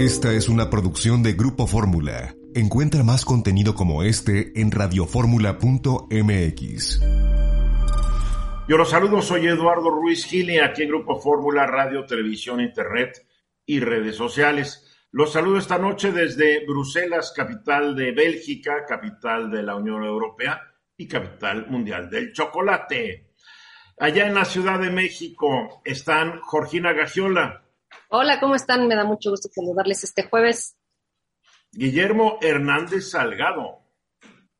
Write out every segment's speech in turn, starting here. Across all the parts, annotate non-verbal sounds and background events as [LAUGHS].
Esta es una producción de Grupo Fórmula. Encuentra más contenido como este en radioformula.mx. Yo los saludo, soy Eduardo Ruiz Gili, aquí en Grupo Fórmula, Radio, Televisión, Internet y redes sociales. Los saludo esta noche desde Bruselas, capital de Bélgica, capital de la Unión Europea y capital mundial del chocolate. Allá en la Ciudad de México están Georgina Gagiola. Hola, ¿cómo están? Me da mucho gusto saludarles este jueves. Guillermo Hernández Salgado.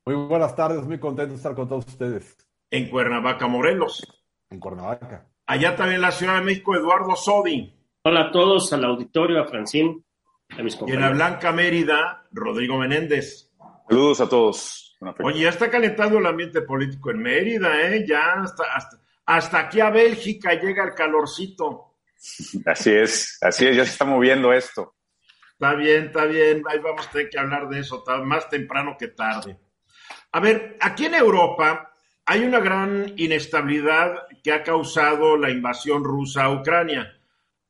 Muy buenas tardes, muy contento de estar con todos ustedes. En Cuernavaca, Morelos. En Cuernavaca. Allá también en la Ciudad de México, Eduardo Sodi. Hola a todos, al auditorio, a Francín, a mis Y en compañeros. la Blanca Mérida, Rodrigo Menéndez. Saludos a todos. Oye, ya está calentando el ambiente político en Mérida, ¿eh? Ya hasta, hasta, hasta aquí a Bélgica llega el calorcito. Así es, así es, ya se está moviendo esto. Está bien, está bien. Ahí vamos a tener que hablar de eso más temprano que tarde. A ver, aquí en Europa hay una gran inestabilidad que ha causado la invasión rusa a Ucrania.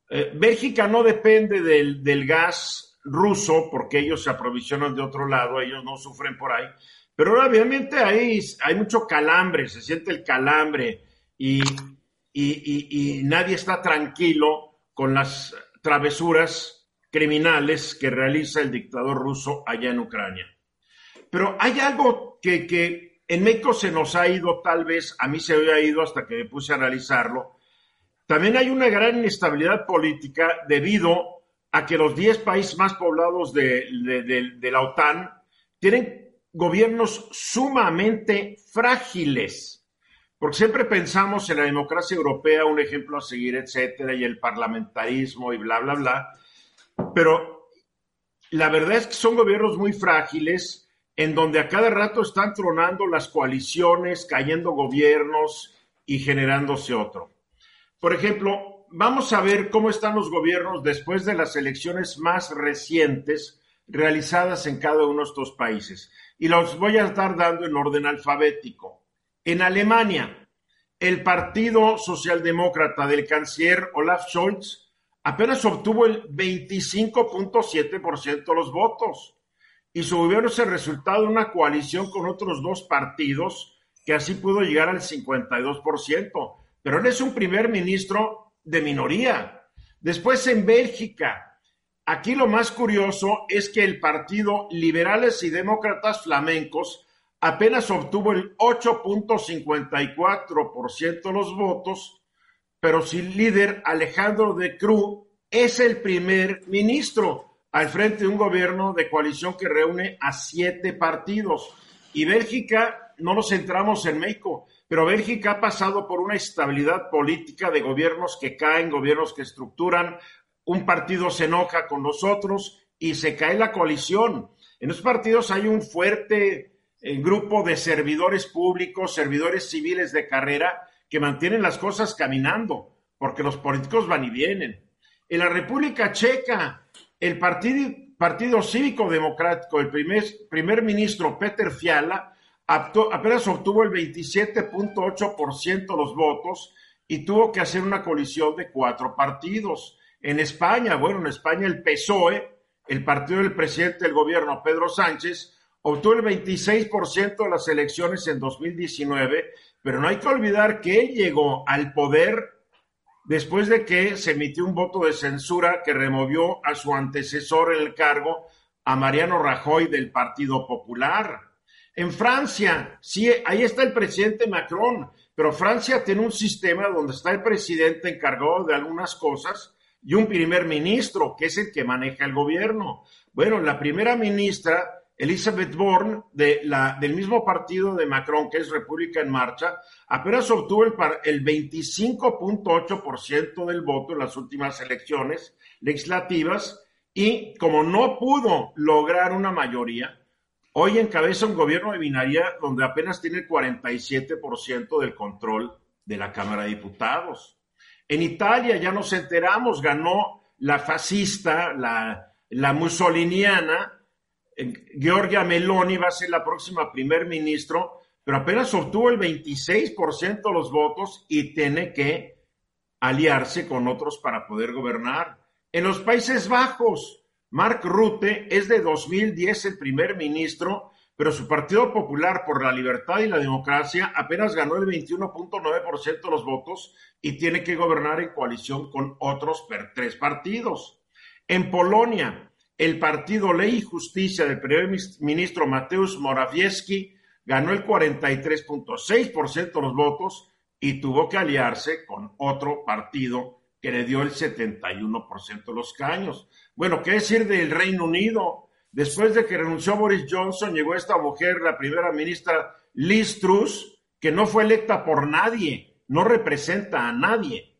Eh, Bélgica no depende del, del gas ruso porque ellos se aprovisionan de otro lado, ellos no sufren por ahí. Pero obviamente hay, hay mucho calambre, se siente el calambre y, y, nadie está tranquilo con las travesuras criminales que realiza el dictador ruso allá en Ucrania. Pero hay algo que, en México se nos ha ido, tal vez, a mí se me había ido hasta que me puse a analizarlo. También hay una gran inestabilidad política debido a que los 10 países más poblados de la OTAN tienen gobiernos sumamente frágiles. Porque siempre pensamos en la democracia europea, un ejemplo a seguir, etcétera, y el parlamentarismo y bla, bla, bla. Pero la verdad es que son gobiernos muy frágiles, en donde a cada rato están tronando las coaliciones, cayendo gobiernos y generándose otro. Por ejemplo, vamos a ver cómo están los gobiernos después de las elecciones más recientes realizadas en cada uno de estos países. Y los voy a estar dando en orden alfabético. En Alemania, el Partido Socialdemócrata del canciller Olaf Scholz apenas obtuvo el 25.7% de los votos y su gobierno es el resultado de una coalición con otros dos partidos que así pudo llegar al 52%. Pero él es un primer ministro de minoría. Después en Bélgica, aquí lo más curioso es que el partido Liberales y Demócratas Flamencos apenas obtuvo el 8.54% de los votos, pero su líder Alejandro de Cruz es el primer ministro al frente de un gobierno de coalición que reúne a siete partidos. Y Bélgica, no nos centramos en México, pero Bélgica ha pasado por una estabilidad política de gobiernos que caen, gobiernos que estructuran, un partido se enoja con los otros y se cae la coalición. En los partidos hay un fuerte eh, grupo de servidores públicos, servidores civiles de carrera que mantienen las cosas caminando, porque los políticos van y vienen. En la República Checa, el Partido, partido Cívico Democrático, el primer, primer ministro Peter Fiala, apenas obtuvo el 27.8% de los votos y tuvo que hacer una coalición de cuatro partidos. En España, bueno, en España el PSOE, el partido del presidente del gobierno, Pedro Sánchez, obtuvo el 26% de las elecciones en 2019, pero no hay que olvidar que él llegó al poder después de que se emitió un voto de censura que removió a su antecesor en el cargo, a Mariano Rajoy del Partido Popular. En Francia, sí, ahí está el presidente Macron, pero Francia tiene un sistema donde está el presidente encargado de algunas cosas y un primer ministro, que es el que maneja el gobierno. Bueno, la primera ministra, Elizabeth Borne, de la, del mismo partido de Macron, que es República en Marcha, apenas obtuvo el, el 25.8% del voto en las últimas elecciones legislativas y como no pudo lograr una mayoría, hoy encabeza un gobierno de binaria donde apenas tiene el 47% del control de la Cámara de Diputados. En Italia ya nos enteramos, ganó la fascista, la, la mussoliniana, Giorgia Meloni va a ser la próxima primer ministro, pero apenas obtuvo el 26% de los votos y tiene que aliarse con otros para poder gobernar. En los Países Bajos, Mark Rutte es de 2010 el primer ministro, pero su Partido Popular por la Libertad y la Democracia apenas ganó el 21.9% de los votos y tiene que gobernar en coalición con otros tres partidos. En Polonia, el partido Ley y Justicia del primer ministro Mateusz Morawiecki ganó el 43.6% de los votos y tuvo que aliarse con otro partido que le dio el 71% de los caños. Bueno, ¿qué decir del Reino Unido? Después de que renunció Boris Johnson, llegó esta mujer, la primera ministra Liz Truss, que no fue electa por nadie, no representa a nadie.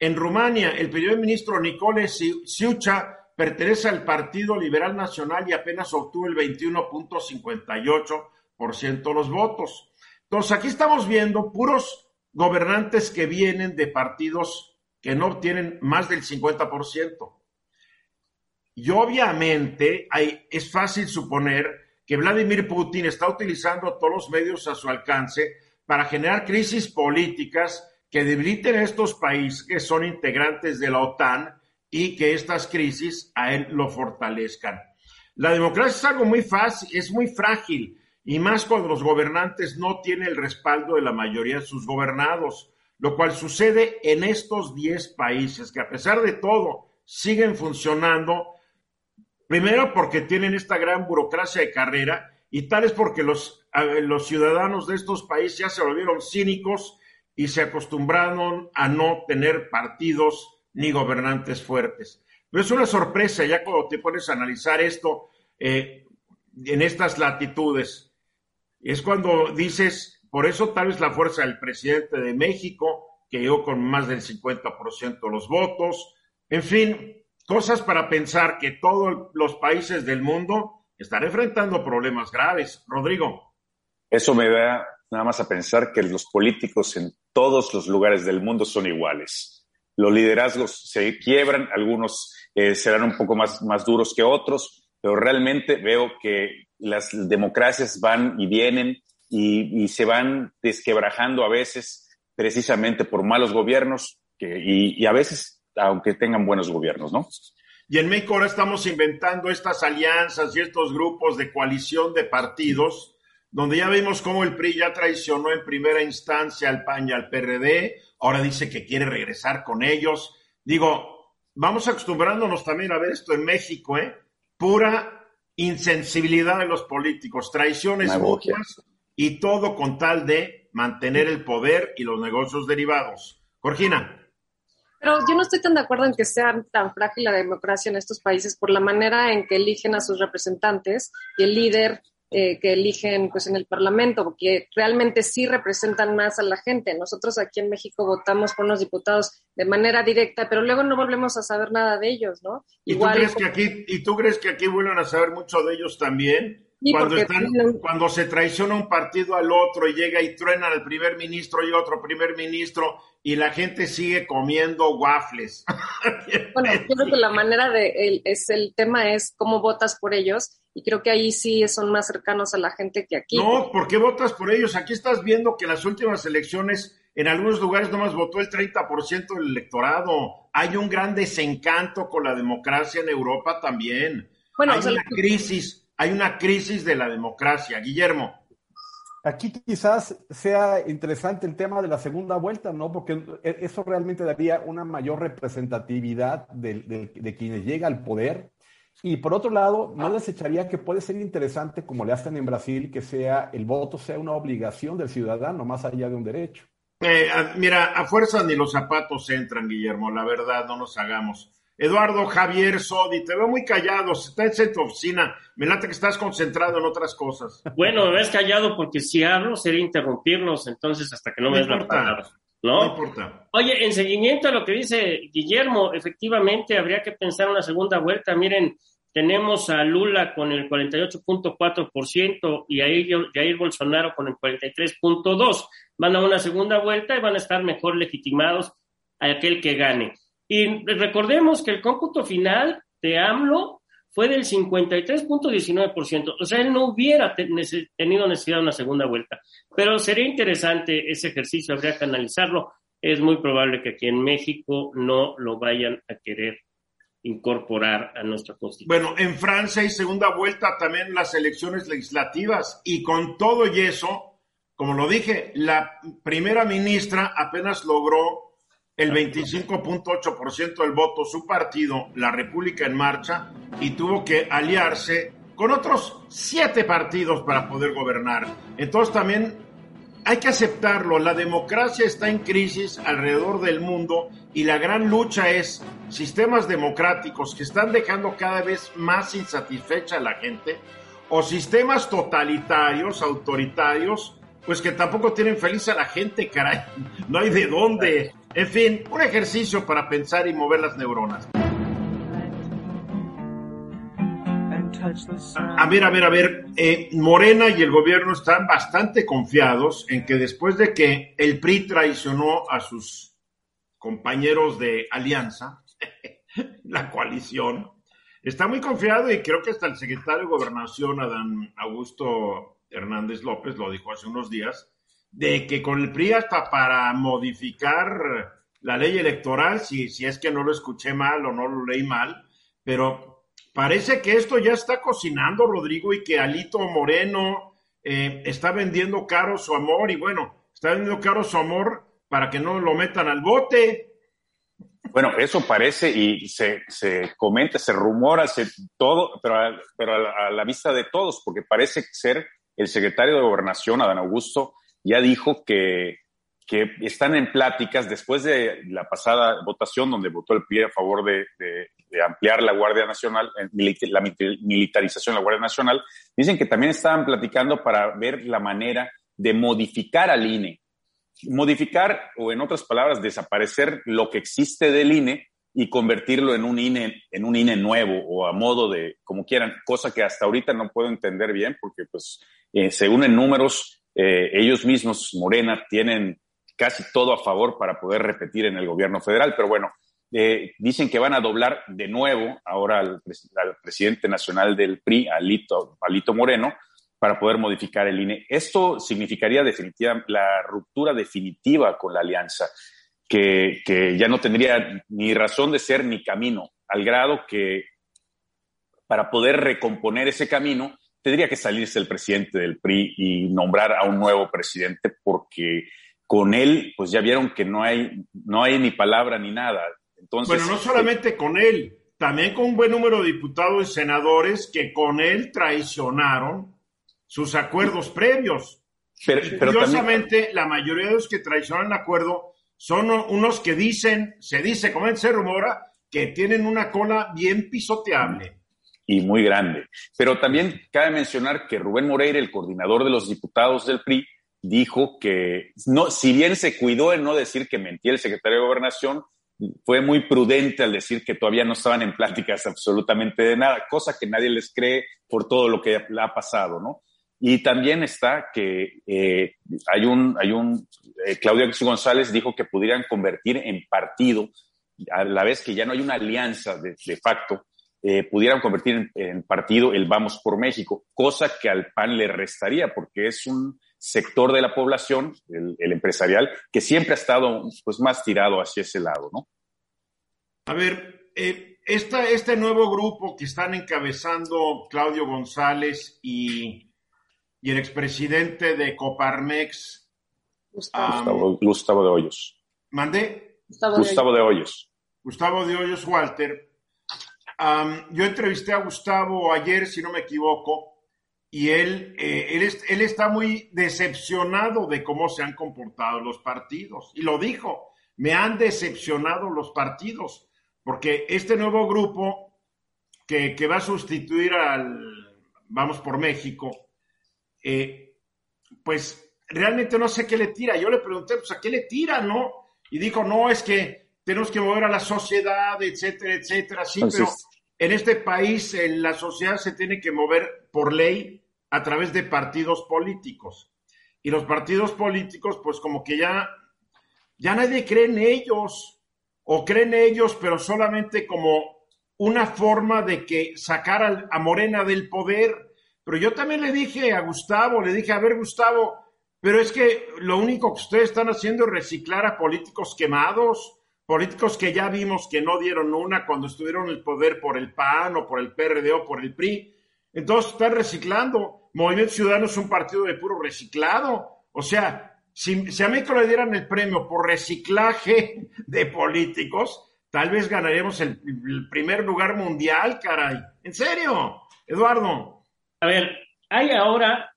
En Rumania, el primer ministro Nicole Siucha pertenece al Partido Liberal Nacional y apenas obtuvo el 21.58% de los votos. Entonces, aquí estamos viendo puros gobernantes que vienen de partidos que no obtienen más del 50%. Y obviamente hay, es fácil suponer que Vladimir Putin está utilizando todos los medios a su alcance para generar crisis políticas que debiliten a estos países que son integrantes de la OTAN y que estas crisis a él lo fortalezcan. La democracia es algo muy fácil, es muy frágil, y más cuando los gobernantes no tienen el respaldo de la mayoría de sus gobernados lo cual sucede en estos 10 países que a pesar de todo siguen funcionando, primero porque tienen esta gran burocracia de carrera y tal es porque los, los ciudadanos de estos países ya se volvieron cínicos y se acostumbraron a no tener partidos ni gobernantes fuertes. Pero es una sorpresa ya cuando te pones a analizar esto eh, en estas latitudes. Es cuando dices, por eso tal vez la fuerza del presidente de México, que llegó con más del 50% de los votos. En fin, cosas para pensar que todos los países del mundo están enfrentando problemas graves. Rodrigo. Eso me da nada más a pensar que los políticos en todos los lugares del mundo son iguales. Los liderazgos se quiebran, algunos eh, serán un poco más, más duros que otros, pero realmente veo que las democracias van y vienen y, se van desquebrajando a veces precisamente por malos gobiernos y, a veces aunque tengan buenos gobiernos, ¿no? Y en México ahora estamos inventando estas alianzas y estos grupos de coalición de partidos, donde ya vimos cómo el PRI ya traicionó en primera instancia al PAN y al PRD, ahora dice que quiere regresar con ellos. Digo, vamos acostumbrándonos también a ver esto en México, ¿eh? Pura insensibilidad de los políticos, traiciones mutuas y todo con tal de mantener el poder y los negocios derivados. Corgina. Pero yo no estoy tan de acuerdo en que sea tan frágil la democracia en estos países por la manera en que eligen a sus representantes y el líder eh, que eligen pues en el Parlamento, porque realmente sí representan más a la gente. Nosotros aquí en México votamos por unos diputados de manera directa, pero luego no volvemos a saber nada de ellos, ¿no? ¿Y tú crees que aquí, y tú crees que aquí vuelven a saber mucho de ellos también? Cuando, cuando se traiciona un partido al otro y llega y truena al primer ministro y otro primer ministro y la gente sigue comiendo waffles. [LAUGHS] bueno, creo que la manera de el, es el tema es cómo votas por ellos y creo que ahí sí son más cercanos a la gente que aquí. No, ¿por qué votas por ellos? Aquí estás viendo que en las últimas elecciones en algunos lugares nomás votó el 30% del electorado. Hay un gran desencanto con la democracia en Europa también. Bueno, Hay una crisis hay una crisis de la democracia. Guillermo. Aquí quizás sea interesante el tema de la segunda vuelta, ¿no? Porque eso realmente daría una mayor representatividad de, quienes llegan al poder. Y por otro lado, no les echaría que puede ser interesante, como le hacen en Brasil, que sea el voto sea una obligación del ciudadano, más allá de un derecho. Eh, mira, a fuerza ni los zapatos entran, Guillermo, la verdad, no nos hagamos. Eduardo Javier Sodi, te veo muy callado, estás en tu oficina, me late que estás concentrado en otras cosas. Bueno, me ves callado porque si hablo sería interrumpirnos, entonces hasta que no, me des la palabra. ¿no? importa. Oye, en seguimiento a lo que dice Guillermo, efectivamente habría que pensar una segunda vuelta. Miren, tenemos a Lula con el 48.4% y a Jair Bolsonaro con el 43.2%. Van a una segunda vuelta y van a estar mejor legitimados a aquel que gane. Y recordemos que el cómputo final de AMLO fue del 53.19%. O sea, él no hubiera tenido necesidad de una segunda vuelta. Pero sería interesante ese ejercicio, habría que analizarlo. Es muy probable que aquí en México no lo vayan a querer incorporar a nuestra constitución. Bueno, en Francia hay segunda vuelta también las elecciones legislativas y con todo y eso, como lo dije, la primera ministra apenas logró el 25.8% del voto, su partido, la República en Marcha, y tuvo que aliarse con otros siete partidos para poder gobernar. Entonces también hay que aceptarlo, la democracia está en crisis alrededor del mundo y la gran lucha es sistemas democráticos que están dejando cada vez más insatisfecha a la gente o sistemas totalitarios, autoritarios, pues que tampoco tienen feliz a la gente, caray. [LAUGHS] No hay de dónde. En fin, un ejercicio para pensar y mover las neuronas. A ver, a ver, a ver, eh, Morena y el gobierno están bastante confiados en que después de que el PRI traicionó a sus compañeros de alianza, [LAUGHS] la coalición, está muy confiado y creo que hasta el secretario de Gobernación, Adán Augusto Hernández López, lo dijo hace unos días, de que con el PRI hasta para modificar la ley electoral, si, si es que no lo escuché mal o no lo leí mal, pero Parece que esto ya está cocinando, Rodrigo, y que Alito Moreno eh, está vendiendo caro su amor y bueno, está vendiendo caro su amor para que no lo metan al bote. Bueno, eso parece y se, se comenta, se rumora, se, todo, pero, a, pero a, la, vista de todos, porque parece ser el secretario de Gobernación, Adán Augusto, ya dijo que que están en pláticas después de la pasada votación donde votó el PRI a favor de, ampliar la Guardia Nacional, eh, la militarización de la Guardia Nacional, dicen que también estaban platicando para ver la manera de modificar al INE. Modificar, o en otras palabras, desaparecer lo que existe del INE y convertirlo en un INE, en un INE nuevo o a modo de, como quieran, cosa que hasta ahorita no puedo entender bien porque, pues, eh, según en números, eh, ellos mismos, Morena, tienen casi todo a favor para poder repetir en el gobierno federal, pero bueno, eh, dicen que van a doblar de nuevo ahora al, presidente nacional del PRI, Alito, Alito Moreno, para poder modificar el INE. Esto significaría definitiva, la ruptura definitiva con la alianza, que, que ya no tendría ni razón de ser ni camino, al grado que para poder recomponer ese camino tendría que salirse el presidente del PRI y nombrar a un nuevo presidente porque con él, pues ya vieron que no hay, no hay ni palabra ni nada. Entonces, bueno, no solamente con él, también con un buen número de diputados y senadores que con él traicionaron sus acuerdos previos. Pero, curiosamente, la mayoría de los que traicionan el acuerdo son unos que dicen, se dice, como se rumora, que tienen una cola bien pisoteable. Y muy grande. Pero también cabe mencionar que Rubén Moreira, el coordinador de los diputados del PRI, dijo que, no, si bien se cuidó en no decir que mentía el secretario de Gobernación, fue muy prudente al decir que todavía no estaban en pláticas absolutamente de nada, cosa que nadie les cree por todo lo que ha pasado, ¿no? Y también está que eh, hay un, hay un, eh, Claudia González dijo que pudieran convertir en partido, a la vez que ya no hay una alianza de, facto, eh, pudieran convertir en, en, partido el Vamos por México, cosa que al PAN le restaría, porque es un, sector de la población, el, empresarial, que siempre ha estado pues, más tirado hacia ese lado, ¿no? A ver, eh, este nuevo grupo que están encabezando Claudio González y, el expresidente de Coparmex, Gustavo, Gustavo de Hoyos. ¿Mandé? Gustavo, de Hoyos. Gustavo de Hoyos Walter. Yo entrevisté a Gustavo ayer, si no me equivoco, y él, eh, él, está muy decepcionado de cómo se han comportado los partidos. Y lo dijo, me han decepcionado los partidos, porque este nuevo grupo que, que va a sustituir al Vamos por México, eh, pues realmente no sé qué le tira. Yo le pregunté, pues a qué le tira, ¿no? Y dijo, no, es que tenemos que mover a la sociedad, etcétera, etcétera. Sí, pero en este país la sociedad se tiene que mover por ley a través de partidos políticos. Y los partidos políticos, pues como que ya, ya nadie cree en ellos, o creen en ellos, pero solamente como una forma de que sacar a Morena del poder. Pero yo también le dije a Gustavo, le dije, a ver Gustavo, pero es que lo único que ustedes están haciendo es reciclar a políticos quemados, políticos que ya vimos que no dieron una cuando estuvieron en el poder por el PAN o por el PRD o por el PRI. Entonces están reciclando. Movimiento Ciudadano es un partido de puro reciclado. O sea, si, si a México le dieran el premio por reciclaje de políticos, tal vez ganaríamos el, el primer lugar mundial, caray. En serio, Eduardo. A ver, hay ahora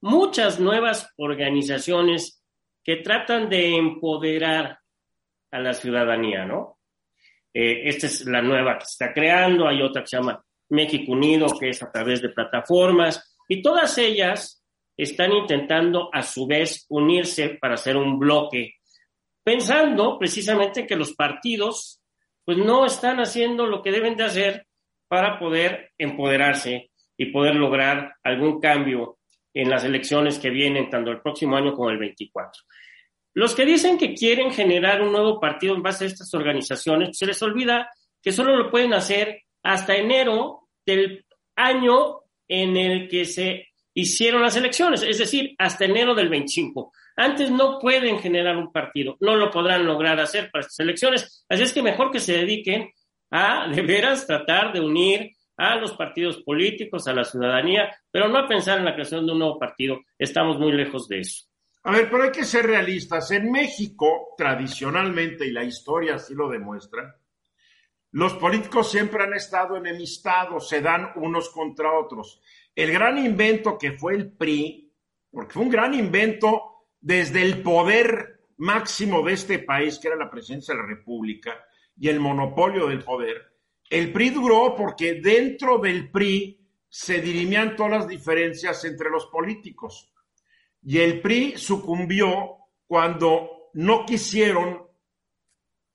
muchas nuevas organizaciones que tratan de empoderar a la ciudadanía, ¿no? Eh, esta es la nueva que se está creando, hay otra que se llama México Unido, que es a través de plataformas, y todas ellas están intentando a su vez unirse para hacer un bloque, pensando precisamente que los partidos pues no están haciendo lo que deben de hacer para poder empoderarse y poder lograr algún cambio en las elecciones que vienen, tanto el próximo año como el 24. Los que dicen que quieren generar un nuevo partido en base a estas organizaciones, se les olvida que solo lo pueden hacer hasta enero del año en el que se hicieron las elecciones, es decir, hasta enero del 25. Antes no pueden generar un partido, no lo podrán lograr hacer para estas elecciones, así es que mejor que se dediquen a de veras tratar de unir a los partidos políticos, a la ciudadanía, pero no a pensar en la creación de un nuevo partido. Estamos muy lejos de eso. A ver, pero hay que ser realistas. En México, tradicionalmente, y la historia así lo demuestra, los políticos siempre han estado enemistados, se dan unos contra otros. El gran invento que fue el PRI, porque fue un gran invento desde el poder máximo de este país, que era la presidencia de la República, y el monopolio del poder, el PRI duró porque dentro del PRI se dirimían todas las diferencias entre los políticos. Y el PRI sucumbió cuando no quisieron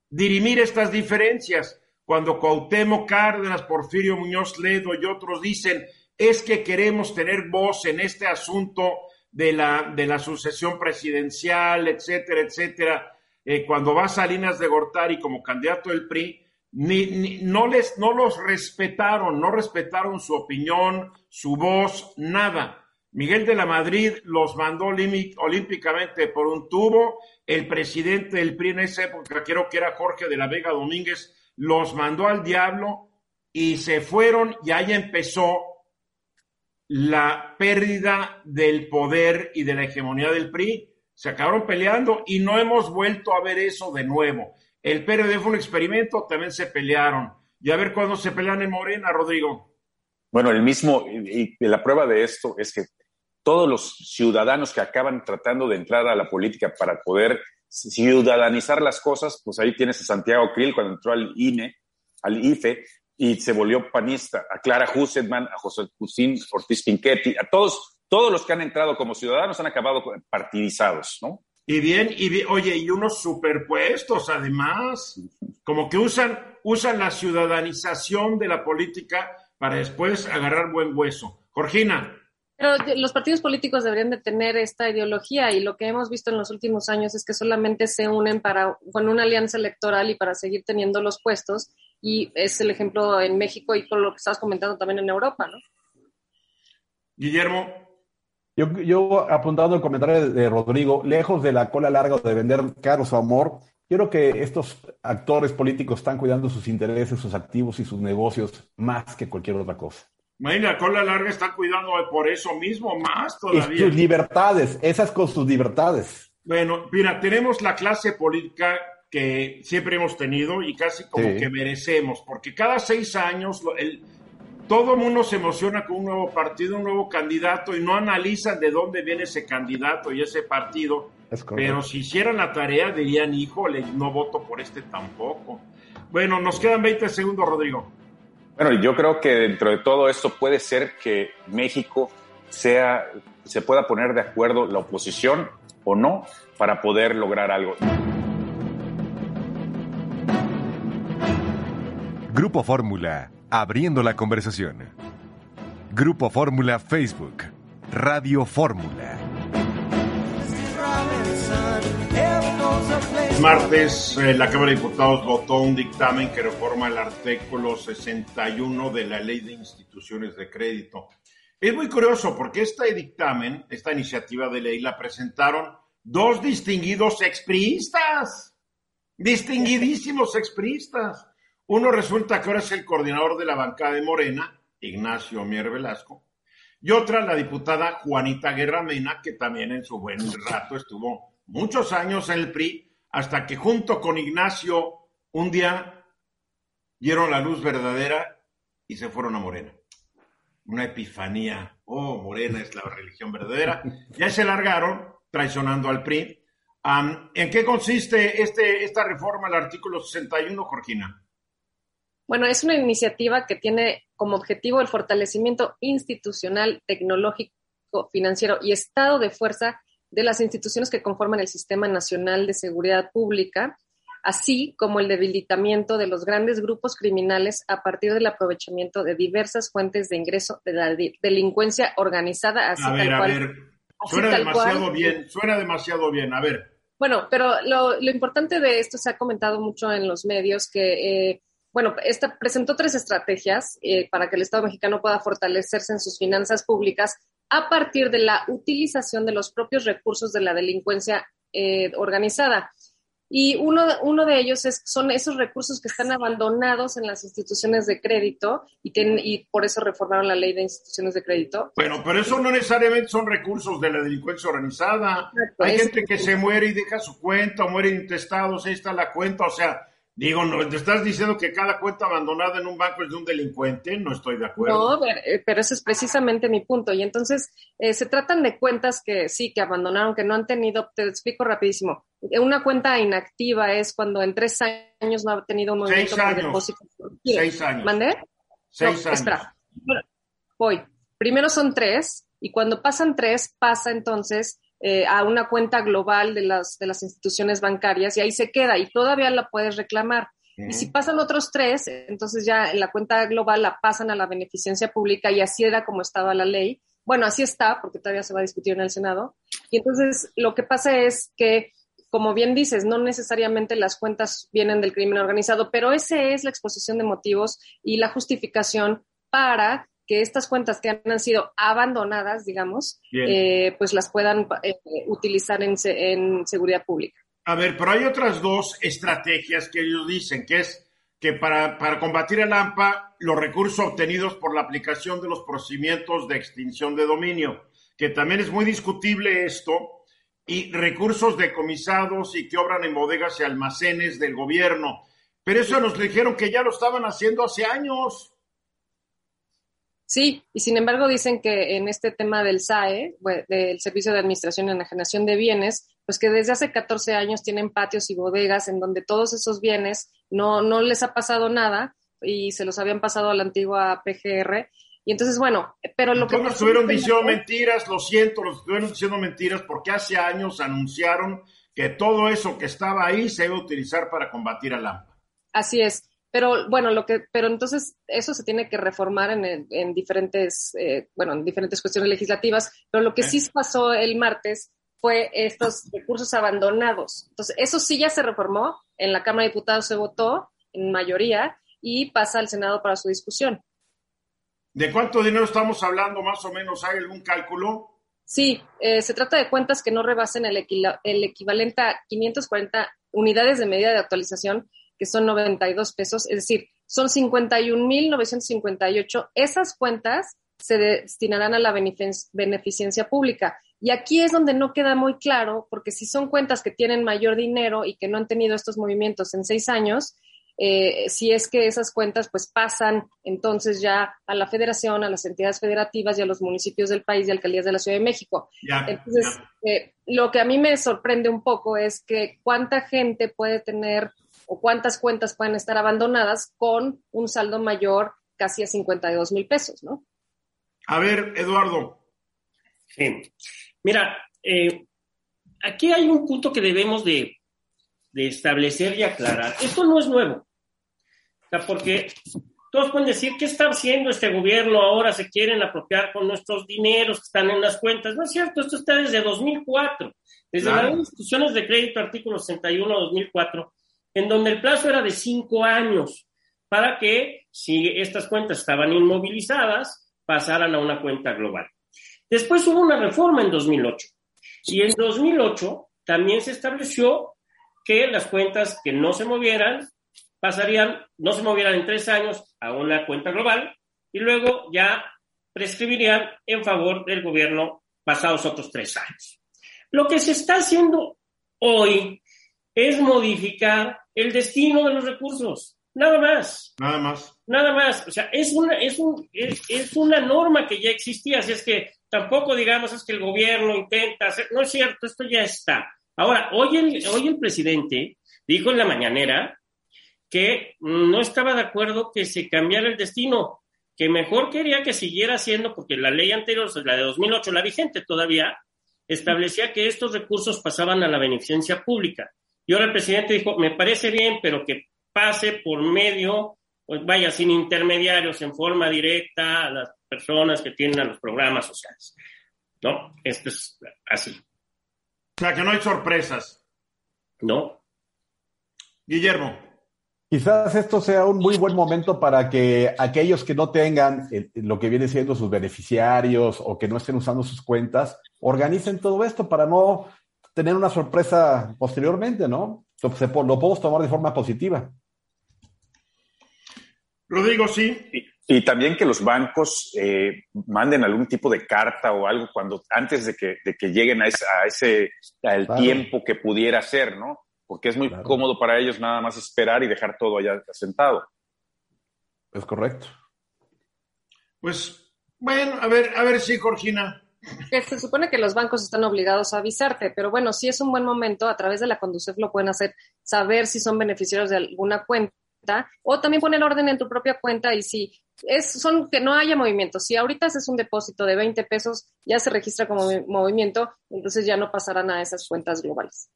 dirimir estas diferencias. Cuando Cuauhtémoc Cárdenas, Porfirio Muñoz Ledo y otros dicen es que queremos tener voz en este asunto de la, de la sucesión presidencial, etcétera, etcétera. Eh, cuando va Salinas de Gortari como candidato del PRI, ni, no, les, no los respetaron, no respetaron su opinión, su voz, nada. Miguel de la Madrid los mandó olímpicamente por un tubo. El presidente del PRI en esa época, creo que era Jorge de la Vega Domínguez, los mandó al diablo y se fueron y ahí empezó la pérdida del poder y de la hegemonía del PRI. Se acabaron peleando y no hemos vuelto a ver eso de nuevo. El PRD fue un experimento, también se pelearon. Y a ver cuándo se pelean en Morena, Rodrigo. Bueno, el mismo, y, la prueba de esto es que todos los ciudadanos que acaban tratando de entrar a la política para poder ciudadanizar las cosas, pues ahí tienes a Santiago Krill cuando entró al INE, al IFE, y se volvió panista, a Clara Hussetman, a José Jusín Ortiz Pinchetti, a todos, todos los que han entrado como ciudadanos han acabado partidizados, ¿no? Y bien, y oye, y unos superpuestos además, como que usan, usan la ciudadanización de la política para después agarrar buen hueso. Georgina. Pero los partidos políticos deberían de tener esta ideología y lo que hemos visto en los últimos años es que solamente se unen para, con una alianza electoral y para seguir teniendo los puestos y es el ejemplo en México y con lo que estás comentando también en Europa, ¿no? Guillermo. Yo, yo apuntando el comentario de, Rodrigo, lejos de la cola larga de vender caro su amor, quiero que estos actores políticos están cuidando sus intereses, sus activos y sus negocios más que cualquier otra cosa. La cola larga están cuidando por eso mismo, más todavía. Y sus libertades, esas con sus libertades. Bueno, mira, tenemos la clase política que siempre hemos tenido y casi como que merecemos, porque cada seis años el, todo mundo se emociona con un nuevo partido, un nuevo candidato y no analizan de dónde viene ese candidato y ese partido. Pero si hicieran la tarea dirían, híjole, no voto por este tampoco. Bueno, nos quedan 20 segundos, Rodrigo. Bueno, yo creo que dentro de todo esto puede ser que México sea, se pueda poner de acuerdo la oposición o no para poder lograr algo. Grupo Fórmula Abriendo la conversación. Grupo Fórmula Facebook. Radio Fórmula. Martes, eh, la Cámara de Diputados votó un dictamen que reforma el artículo 61 de la Ley de Instituciones de Crédito. Es muy curioso porque este dictamen, esta iniciativa de ley, la presentaron dos distinguidos expriistas. distinguidísimos expristas. Uno resulta que ahora es el coordinador de la bancada de Morena, Ignacio Mier Velasco, y otra la diputada Juanita Guerra Mena, que también en su buen rato estuvo muchos años en el PRI, hasta que junto con Ignacio un día dieron la luz verdadera y se fueron a Morena. Una epifanía. Oh, Morena es la religión verdadera. [LAUGHS] Ya se largaron traicionando al PRI. ¿En qué consiste este, esta reforma al artículo 61, Jorgina? Bueno, es una iniciativa que tiene como objetivo el fortalecimiento institucional, tecnológico, financiero y estado de fuerza de las instituciones que conforman el Sistema Nacional de Seguridad Pública, así como el debilitamiento de los grandes grupos criminales a partir del aprovechamiento de diversas fuentes de ingreso de la delincuencia organizada. Así a ver, a ver, suena demasiado bien, suena demasiado bien, a ver. Bueno, pero lo, importante de esto se ha comentado mucho en los medios que eh, bueno, esta presentó tres estrategias eh, para que el Estado mexicano pueda fortalecerse en sus finanzas públicas a partir de la utilización de los propios recursos de la delincuencia eh, organizada. Y uno, uno de ellos es, son esos recursos que están abandonados en las instituciones de crédito y, y por eso reformaron la ley de instituciones de crédito. Bueno, pero eso no necesariamente son recursos de la delincuencia organizada. Hay gente que se muere y deja su cuenta o muere intestados, ahí está la cuenta, o sea, Digo, no, ¿te estás diciendo que cada cuenta abandonada en un banco es de un delincuente? No estoy de acuerdo. No, eh, pero ese es precisamente mi punto. Y entonces eh, se tratan de cuentas que sí, que abandonaron, que no han tenido, te explico rapidísimo. Una cuenta inactiva es cuando en tres años no ha tenido un movimiento Seis años. depósito. Seis años. ¿Mandé? Seis años. Espera. Voy. Primero son tres y cuando pasan tres pasa entonces eh, a una cuenta global de las, de las instituciones bancarias y ahí se queda y todavía la puedes reclamar. Y si pasan otros tres, entonces ya en la cuenta global la pasan a la beneficencia pública y así era como estaba la ley. Bueno, así está, porque todavía se va a discutir en el Senado. Y entonces lo que pasa es que, como bien dices, no necesariamente las cuentas vienen del crimen organizado, pero esa es la exposición de motivos y la justificación para que estas cuentas que han sido abandonadas, digamos, eh, pues las puedan eh, utilizar en, en, seguridad pública. A ver, pero hay otras dos estrategias que ellos dicen, que es que para, para combatir el AMPA, los recursos obtenidos por la aplicación de los procedimientos de extinción de dominio, que también es muy discutible esto, y recursos decomisados y que obran en bodegas y almacenes del gobierno. Pero eso nos dijeron que ya lo estaban haciendo hace años. Sí, y sin embargo dicen que en este tema del SAE, del Servicio de Administración y Enajenación de Bienes, pues que desde hace 14 años tienen patios y bodegas en donde todos esos bienes no, no les ha pasado nada y se los habían pasado a la antigua PGR. Y entonces, bueno, pero lo que... que... estuvieron diciendo mentiras, lo siento, los estuvieron diciendo mentiras porque hace años anunciaron que todo eso que estaba ahí se iba a utilizar para combatir al AMPA. Así es. Pero bueno, lo que, pero entonces eso se tiene que reformar en, en diferentes, eh, bueno, en diferentes cuestiones legislativas. Pero lo que sí pasó el martes fue estos recursos abandonados. Entonces, eso sí ya se reformó. En la Cámara de Diputados se votó en mayoría y pasa al Senado para su discusión. ¿De cuánto dinero estamos hablando más o menos? ¿Hay algún cálculo? Sí, eh, se trata de cuentas que no rebasen el, el equivalente a 540 unidades de medida de actualización que son 92 pesos, es decir, son 51.958. Esas cuentas se destinarán a la beneficencia pública. Y aquí es donde no queda muy claro, porque si son cuentas que tienen mayor dinero y que no han tenido estos movimientos en seis años, eh, si es que esas cuentas pues pasan entonces ya a la federación, a las entidades federativas y a los municipios del país y alcaldías de la Ciudad de México. entonces, eh, lo que a mí me sorprende un poco es que cuánta gente puede tener o cuántas cuentas pueden estar abandonadas con un saldo mayor casi a 52 mil pesos, ¿no? A ver, Eduardo. Sí. Mira, eh, aquí hay un punto que debemos de, establecer y aclarar. Esto no es nuevo. O sea, porque todos pueden decir, ¿qué está haciendo este gobierno ahora? Se quieren apropiar con nuestros dineros que están en las cuentas. No es cierto, esto está desde 2004. Desde las instituciones de crédito, artículo 61-2004, en donde el plazo era de cinco años para que, si estas cuentas estaban inmovilizadas, pasaran a una cuenta global. Después hubo una reforma en 2008 y en 2008 también se estableció que las cuentas que no se movieran pasarían, no se movieran en tres años a una cuenta global y luego ya prescribirían en favor del gobierno pasados otros tres años. Lo que se está haciendo hoy es modificar el destino de los recursos. Nada más. Nada más. Nada más. O sea, es una, es, un, es, una norma que ya existía. Así es que tampoco digamos es que el gobierno intenta hacer. No es cierto, esto ya está. Ahora, hoy el, hoy el presidente dijo en la mañanera que no estaba de acuerdo que se cambiara el destino, que mejor quería que siguiera siendo, porque la ley anterior, la de 2008, la vigente todavía, establecía que estos recursos pasaban a la beneficencia pública. Y ahora el presidente dijo, me parece bien, pero que pase por medio, pues vaya, sin intermediarios, en forma directa a las personas que tienen a los programas sociales. ¿No? Esto es así. O sea, que no hay sorpresas. No. Guillermo. Quizás esto sea un muy buen momento para que aquellos que no tengan lo que viene siendo sus beneficiarios o que no estén usando sus cuentas, organicen todo esto para no tener una sorpresa posteriormente, ¿no? Lo, podemos tomar de forma positiva. Lo digo, sí. Y, también que los bancos eh, manden algún tipo de carta o algo cuando antes de que, de que lleguen a, ese, al tiempo que pudiera ser, ¿no? Porque es muy cómodo para ellos nada más esperar y dejar todo allá sentado. Es correcto. Pues, bueno, a ver, a ver si, Jorgina. Que se supone que los bancos están obligados a avisarte, pero bueno, si es un buen momento, a través de la Conducef lo pueden hacer, saber si son beneficiarios de alguna cuenta o también poner orden en tu propia cuenta y si es, son que no haya movimiento. Si ahorita haces un depósito de 20 pesos, ya se registra como movimiento, entonces ya no pasarán a esas cuentas globales.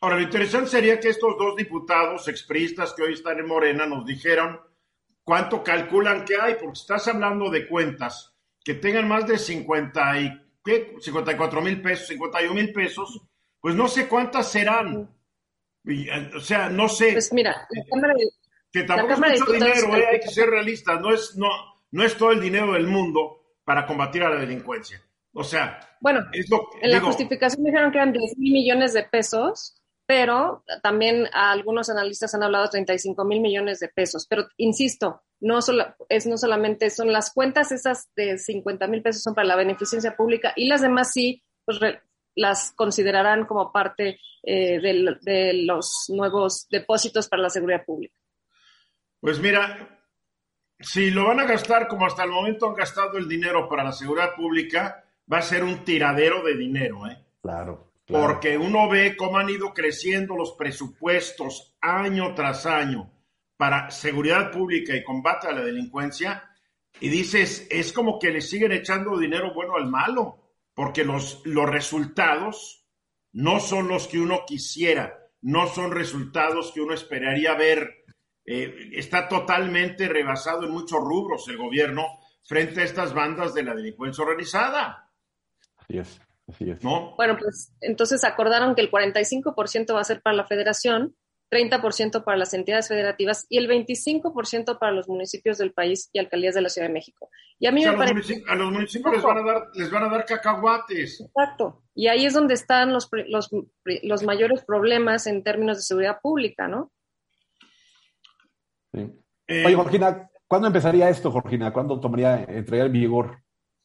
Ahora, lo interesante sería que estos dos diputados expristas que hoy están en Morena nos dijeran cuánto calculan que hay, porque estás hablando de cuentas que tengan más de 50 y, ¿qué? 54 mil pesos, 51 mil pesos, pues no sé cuántas serán. Eh, o sea, no sé. Pues mira, la Cámara de, que tampoco es mucho dinero, eh, hay que ser realistas, no es, no, no es todo el dinero del mundo para combatir a la delincuencia. O sea, bueno, en la justificación dijeron que eran 10 mil millones de pesos, pero también algunos analistas han hablado de 35 mil millones de pesos. Pero insisto, no, solo, es, no solamente son las cuentas esas de 50 mil pesos son para la beneficencia pública y las demás sí, pues las considerarán como parte eh, de los nuevos depósitos para la seguridad pública. Pues mira, si lo van a gastar como hasta el momento han gastado el dinero para la seguridad pública, va a ser un tiradero de dinero, ¿eh? Claro. Porque uno ve cómo han ido creciendo los presupuestos año tras año para seguridad pública y combate a la delincuencia, y dices, es como que le siguen echando dinero bueno al malo, porque los, los resultados no son los que uno quisiera, no son resultados que uno esperaría ver eh, está totalmente rebasado en muchos rubros el gobierno frente a estas bandas de la delincuencia organizada. Así es, así es. ¿No? Bueno, pues entonces acordaron que el 45% va a ser para la federación, 30% para las entidades federativas y el 25% para los municipios del país y alcaldías de la Ciudad de México. Y a mí me parece... a los municipios les van a, dar, les van a dar cacahuates. Exacto. Y ahí es donde están los, los, los mayores problemas en términos de seguridad pública, ¿no? Eh, Oye, Jorgina, ¿cuándo empezaría esto, Jorgina? ¿Cuándo tomaría, entraría en vigor?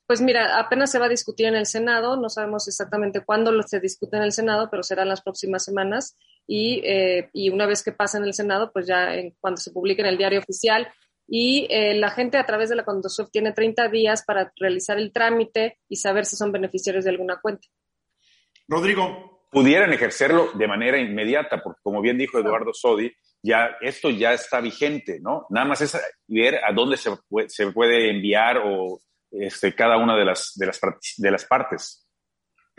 Pues mira, apenas se va a discutir en el Senado, no sabemos exactamente cuándo se discute en el Senado, pero serán las próximas semanas. Y, eh, y una vez que pase en el Senado, pues ya en, cuando se publique en el diario oficial. Y eh, la gente a través de la Conducef tiene 30 días para realizar el trámite y saber si son beneficiarios de alguna cuenta. Rodrigo. Pudieran ejercerlo de manera inmediata, porque como bien dijo Eduardo Sodi, ya esto ya está vigente, ¿no? Nada más es ver a dónde se puede, se puede enviar o este, cada una de las, de, las, de las partes.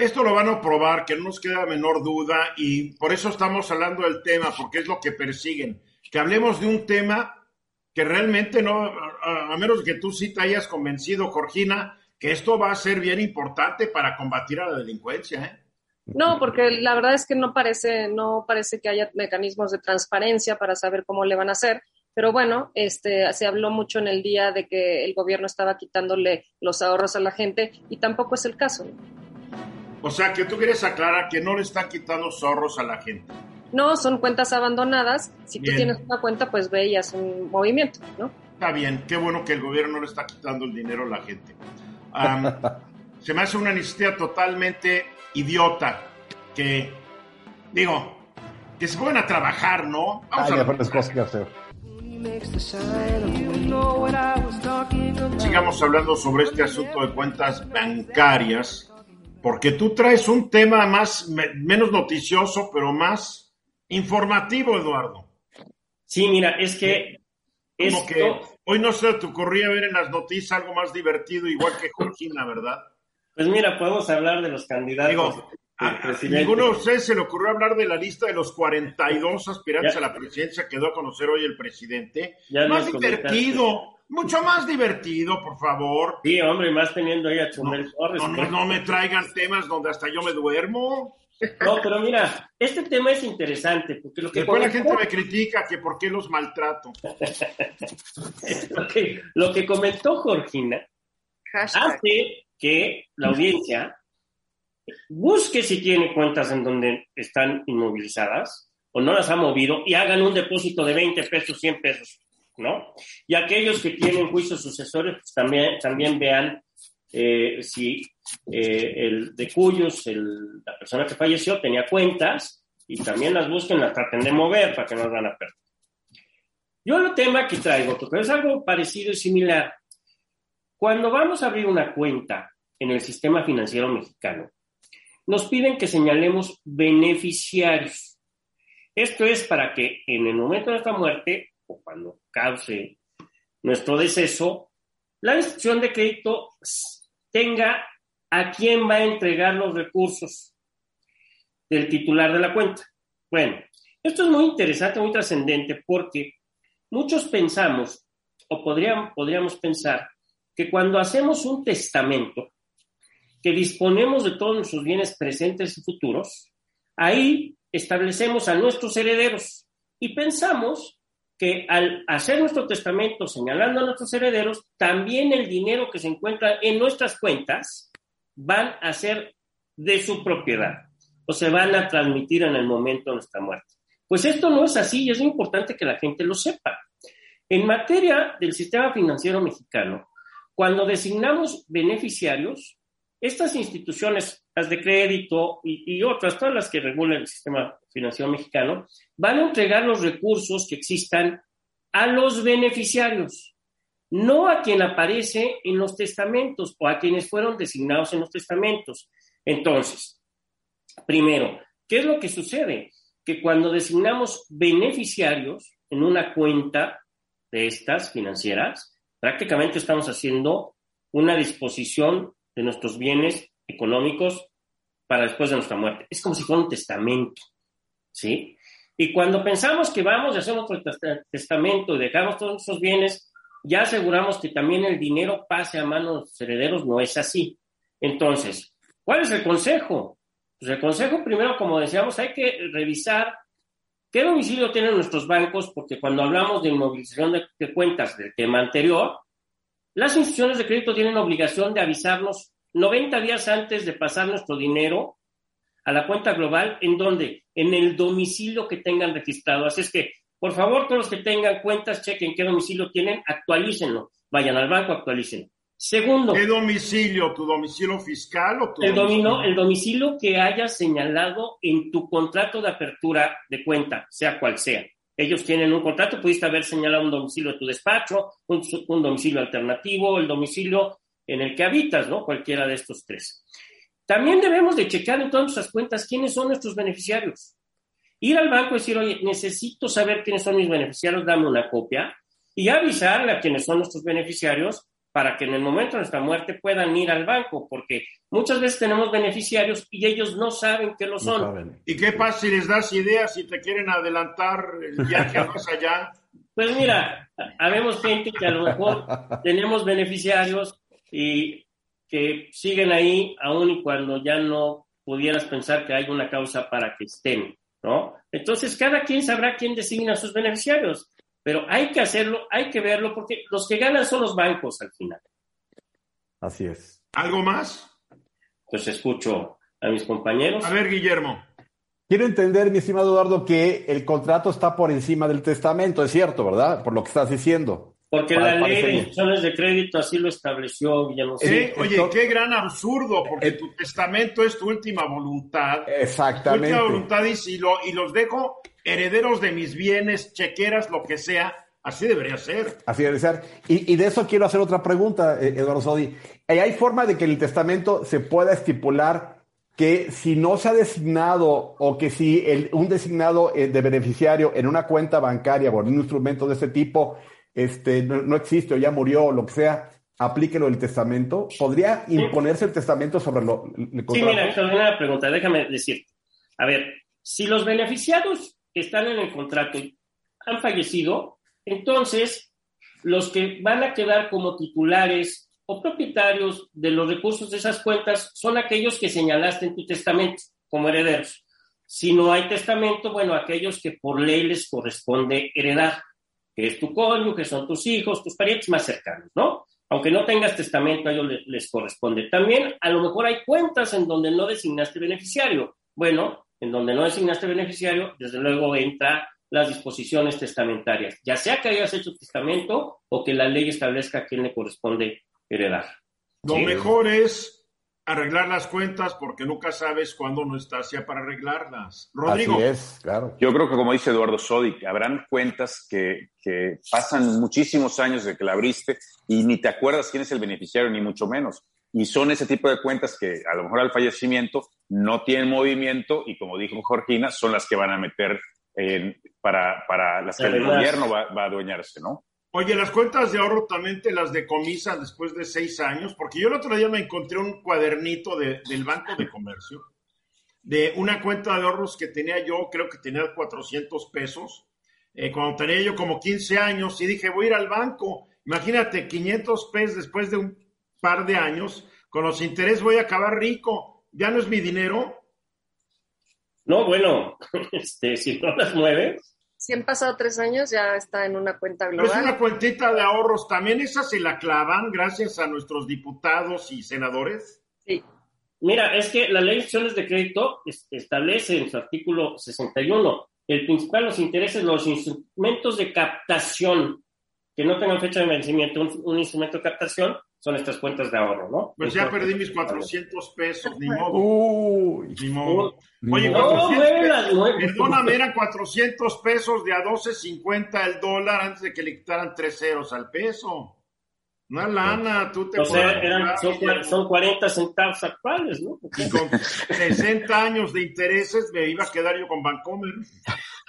Esto lo van a probar, que no nos queda menor duda, y por eso estamos hablando del tema, porque es lo que persiguen. Que hablemos de un tema que realmente no, a, menos que tú sí te hayas convencido, Jorgina, que esto va a ser bien importante para combatir a la delincuencia, ¿eh? No, porque la verdad es que no parece, no parece que haya mecanismos de transparencia para saber cómo le van a hacer. Pero bueno, este, se habló mucho en el día de que el gobierno estaba quitándole los ahorros a la gente y tampoco es el caso. O sea, que tú quieres aclarar que no le están quitando los ahorros a la gente. No, son cuentas abandonadas. Si tú tienes una cuenta, pues veías un movimiento, ¿no? Está bien, qué bueno que el gobierno no le está quitando el dinero a la gente. [LAUGHS] se me hace una iniciativa totalmente idiota que, digo, que se pongan a trabajar, ¿no? Vamos a cosas que hacer. Sigamos hablando sobre este asunto de cuentas bancarias, porque tú traes un tema más menos noticioso, pero más informativo, Eduardo. Sí, mira, es que, que hoy no se te ocurría ver en las noticias algo más divertido, igual que Jorgina, ¿verdad? Pues mira, podemos hablar de los candidatos. A, ninguno de ustedes se le ocurrió hablar de la lista de los 42 aspirantes a la presidencia que dio a conocer hoy el presidente. más divertido, mucho más divertido, por favor. Sí, hombre, más teniendo ahí a Chumel Torres. No, no, me traigan temas donde hasta yo me duermo. No, pero mira, este tema es interesante porque lo que después la gente me critica que por qué los maltrato. [LAUGHS] lo que comentó Jorgina hace que la audiencia busque si tiene cuentas en donde están inmovilizadas o no las ha movido y hagan un depósito de 20 pesos, 100 pesos, ¿no? Y aquellos que tienen juicios sucesores pues también, también vean eh, si eh, el de cuyos, la persona que falleció tenía cuentas y también las busquen, las traten de mover para que no van a perder. Yo el tema que traigo, porque es algo parecido y similar. Cuando vamos a abrir una cuenta en el sistema financiero mexicano, nos piden que señalemos beneficiarios. Esto es para que en el momento de nuestra muerte o cuando cause nuestro deceso, la institución de crédito tenga a quién va a entregar los recursos del titular de la cuenta. Bueno, esto es muy interesante, muy trascendente, porque muchos pensamos, o podríamos, podríamos pensar, que cuando hacemos un testamento, que disponemos de todos nuestros bienes presentes y futuros, ahí establecemos a nuestros herederos y pensamos que al hacer nuestro testamento señalando a nuestros herederos, también el dinero que se encuentra en nuestras cuentas van a ser de su propiedad o se van a transmitir en el momento de nuestra muerte. Pues esto no es así y es importante que la gente lo sepa. En materia del sistema financiero mexicano, cuando designamos beneficiarios, estas instituciones, las de crédito y, otras, todas las que regulan el sistema financiero mexicano, van a entregar los recursos que existan a los beneficiarios, no a quien aparece en los testamentos o a quienes fueron designados en los testamentos. Entonces, primero, ¿qué es lo que sucede? Que cuando designamos beneficiarios en una cuenta de estas financieras, prácticamente estamos haciendo una disposición de nuestros bienes económicos para después de nuestra muerte. Es como si fuera un testamento, ¿sí? Y cuando pensamos que vamos a hacer otro testamento y dejamos todos nuestros bienes, ya aseguramos que también el dinero pase a manos de los herederos, no es así. Entonces, ¿cuál es el consejo? Pues el consejo primero, como decíamos, hay que revisar qué domicilio tienen nuestros bancos, porque cuando hablamos de inmovilización de cuentas del tema anterior, las instituciones de crédito tienen obligación de avisarnos 90 días antes de pasar nuestro dinero a la cuenta global, en donde, en el domicilio que tengan registrado. Así es que, por favor, todos los que tengan cuentas, chequen qué domicilio tienen, actualícenlo. Vayan al banco, actualícenlo. Segundo. ¿Qué domicilio? ¿Tu domicilio fiscal o tu el domicilio? el domicilio que hayas señalado en tu contrato de apertura de cuenta, sea cual sea. Ellos tienen un contrato, pudiste haber señalado un domicilio de tu despacho, un, domicilio alternativo, el domicilio en el que habitas, ¿no? Cualquiera de estos tres. También debemos de checar en todas nuestras cuentas quiénes son nuestros beneficiarios. Ir al banco y decir, oye, necesito saber quiénes son mis beneficiarios, dame una copia y avisarle a quiénes son nuestros beneficiarios para que en el momento de nuestra muerte puedan ir al banco, porque muchas veces tenemos beneficiarios y ellos no saben que lo son. ¿Y qué pasa si les das ideas y te quieren adelantar el viaje más allá? Pues mira, habemos gente que a lo mejor tenemos beneficiarios y que siguen ahí aun y cuando ya no pudieras pensar que hay una causa para que estén, ¿no? Entonces, cada quien sabrá quién designa a sus beneficiarios. Pero hay que hacerlo, hay que verlo, porque los que ganan son los bancos al final. Así es. ¿Algo más? Pues escucho a mis compañeros. A ver, Guillermo. Quiero entender, mi estimado Eduardo, que el contrato está por encima del testamento, es cierto, ¿verdad? Por lo que estás diciendo. Porque la ley de instituciones de crédito así lo estableció. Sí, oye, qué gran absurdo, porque eh, tu testamento es tu última voluntad. Exactamente. Tu última voluntad y, si lo, y los dejo herederos de mis bienes, chequeras, lo que sea, así debería ser. Así debería ser. Y, de eso quiero hacer otra pregunta, eh, Eduardo Sodi. Eh, ¿Hay forma de que en el testamento se pueda estipular que si no se ha designado o que si el, un designado de beneficiario en una cuenta bancaria o en un instrumento de ese tipo este, no, existe o ya murió o lo que sea, aplíquelo el testamento. ¿Podría imponerse el testamento sobre lo, el Sí, mira, una pregunta, déjame decir. A ver, si los beneficiados que están en el contrato han fallecido, entonces los que van a quedar como titulares o propietarios de los recursos de esas cuentas son aquellos que señalaste en tu testamento como herederos. Si no hay testamento, bueno, aquellos que por ley les corresponde heredar que es tu que son tus hijos, tus parientes más cercanos, ¿no? Aunque no tengas testamento, a ellos les, corresponde. También a lo mejor hay cuentas en donde no designaste beneficiario. Bueno, en donde no designaste beneficiario, desde luego entra las disposiciones testamentarias, ya sea que hayas hecho testamento o que la ley establezca a quién le corresponde heredar. Lo mejor es arreglar las cuentas porque nunca sabes cuándo no estás ya para arreglarlas. Rodrigo. Así es, claro. Yo creo que como dice Eduardo Sodic, habrán cuentas que, que pasan muchísimos años de que la abriste y ni te acuerdas quién es el beneficiario, ni mucho menos. Y son ese tipo de cuentas que a lo mejor al fallecimiento no tienen movimiento y como dijo Georgina, son las que van a meter para, para las que el gobierno va, va a adueñarse, ¿no? Oye, las cuentas de ahorro también te las decomisan después de seis años, porque yo el otro día me encontré un cuadernito del Banco de Comercio de una cuenta de ahorros que tenía yo, creo que tenía 400 pesos, eh, cuando tenía yo como 15 años, y dije, voy a ir al banco. Imagínate, 500 pesos después de un par de años, con los intereses voy a acabar rico. ¿Ya no es mi dinero? No, bueno, [LAUGHS] este, si no las mueves, si han pasado tres años, ya está en una cuenta global. Es una cuentita de ahorros. ¿También esa se la clavan gracias a nuestros diputados y senadores? Sí. Mira, es que la ley de acciones de crédito establece en su artículo 61 el principal los intereses, los instrumentos de captación que no tengan fecha de vencimiento, un instrumento de captación son estas cuentas de ahorro, ¿no? Pues ya perdí mis 400 pesos, ni modo. Uy, ni modo. Oye, no, 400 perdóname, eran 400 pesos de a 12.50 el dólar antes de que le quitaran tres ceros al peso. Una lana, tú te O sea, eran, son, 40 centavos actuales, ¿no? Y con 60 años de intereses me iba a quedar yo con Bancomer. [LAUGHS]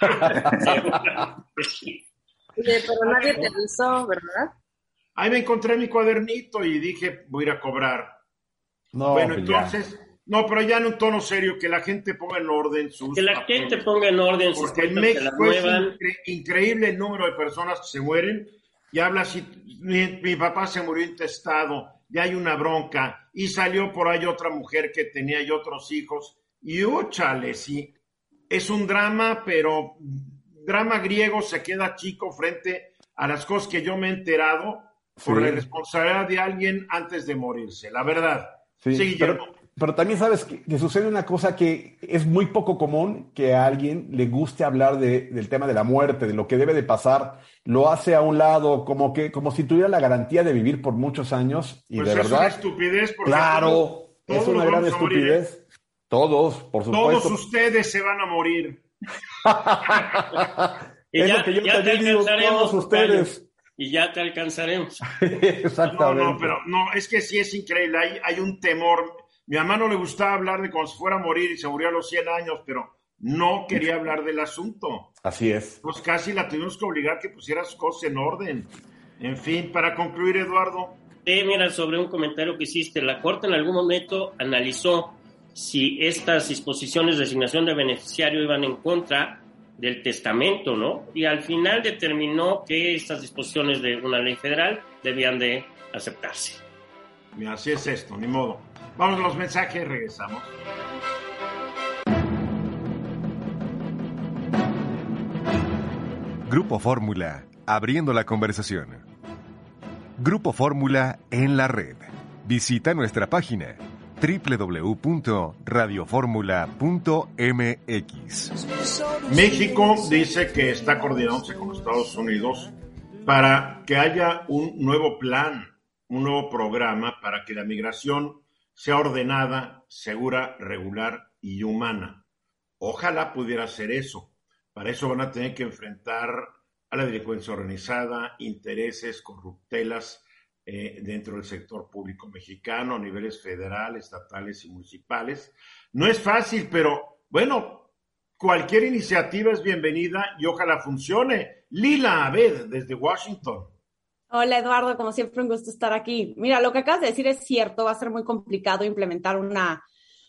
pero nadie te avisó, ¿verdad? Ahí me encontré mi cuadernito y dije, voy a ir a cobrar. No, bueno, pues entonces, no, pero ya en un tono serio, que la gente ponga en orden sus. Que la gente ponga en orden sus Porque en México es increíble el número de personas que se mueren. Y habla así, mi, papá se murió intestado, ya hay una bronca. Y salió por ahí otra mujer que tenía y otros hijos. Y úchale, sí. Es un drama, pero drama griego se queda chico frente a las cosas que yo me he enterado por la responsabilidad de alguien antes de morirse, la verdad. Sí, pero, también sabes que, sucede una cosa que es muy poco común que a alguien le guste hablar del tema de la muerte, de lo que debe de pasar, lo hace a un lado como que como si tuviera la garantía de vivir por muchos años y pues de es verdad. Una estupidez porque claro, es una gran estupidez. Todos, por supuesto. Todos ustedes se van a morir. [LAUGHS] es lo que yo también digo, todos ustedes y ya te alcanzaremos. [LAUGHS] Exactamente. No, no, pero no, es que sí es increíble. Hay, hay un temor. Mi mamá no le gustaba hablar de cuando se fuera a morir y se murió a los 100 años, pero no quería hablar del asunto. Así es. Pues casi la tuvimos que obligar que pusiera sus cosas en orden. En fin, para concluir, Eduardo. Eh, mira, sobre un comentario que hiciste, la Corte en algún momento analizó si estas disposiciones de asignación de beneficiario iban en contra del testamento, ¿no? Y al final determinó que estas disposiciones de una ley federal debían de aceptarse. Mira, así es esto, ni modo. Vamos a los mensajes, regresamos. Grupo Fórmula, abriendo la conversación. Grupo Fórmula en la red. Visita nuestra página www.radioformula.mx. México dice que está coordinándose con Estados Unidos para que haya un nuevo plan, un nuevo programa para que la migración sea ordenada, segura, regular y humana. Ojalá pudiera ser eso. Para eso van a tener que enfrentar a la delincuencia organizada, intereses, corruptelas eh, dentro del sector público mexicano a niveles federal, estatales y municipales. No es fácil, pero bueno, cualquier iniciativa es bienvenida y ojalá funcione. Lila Abed, desde Washington. Hola Eduardo, como siempre un gusto estar aquí. Mira, lo que acabas de decir es cierto, va a ser muy complicado implementar una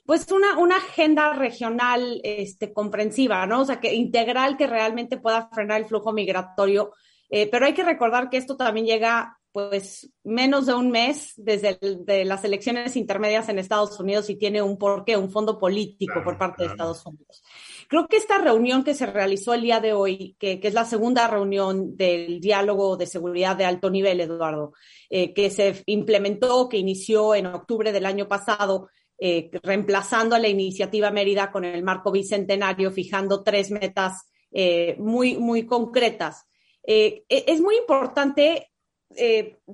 pues una, una agenda regional este, comprensiva, ¿no? O sea, que integral que realmente pueda frenar el flujo migratorio. Eh, pero hay que recordar que esto también llega pues menos de un mes desde de las elecciones intermedias en Estados Unidos y tiene un porqué, un fondo político por parte de Estados Unidos. Creo que esta reunión que se realizó el día de hoy, que, que es la segunda reunión del diálogo de seguridad de alto nivel, Eduardo, eh, que se implementó, que inició en octubre del año pasado, eh, reemplazando a la iniciativa Mérida con el marco bicentenario, fijando tres metas eh, muy, muy concretas. Eh, e, es muy importante,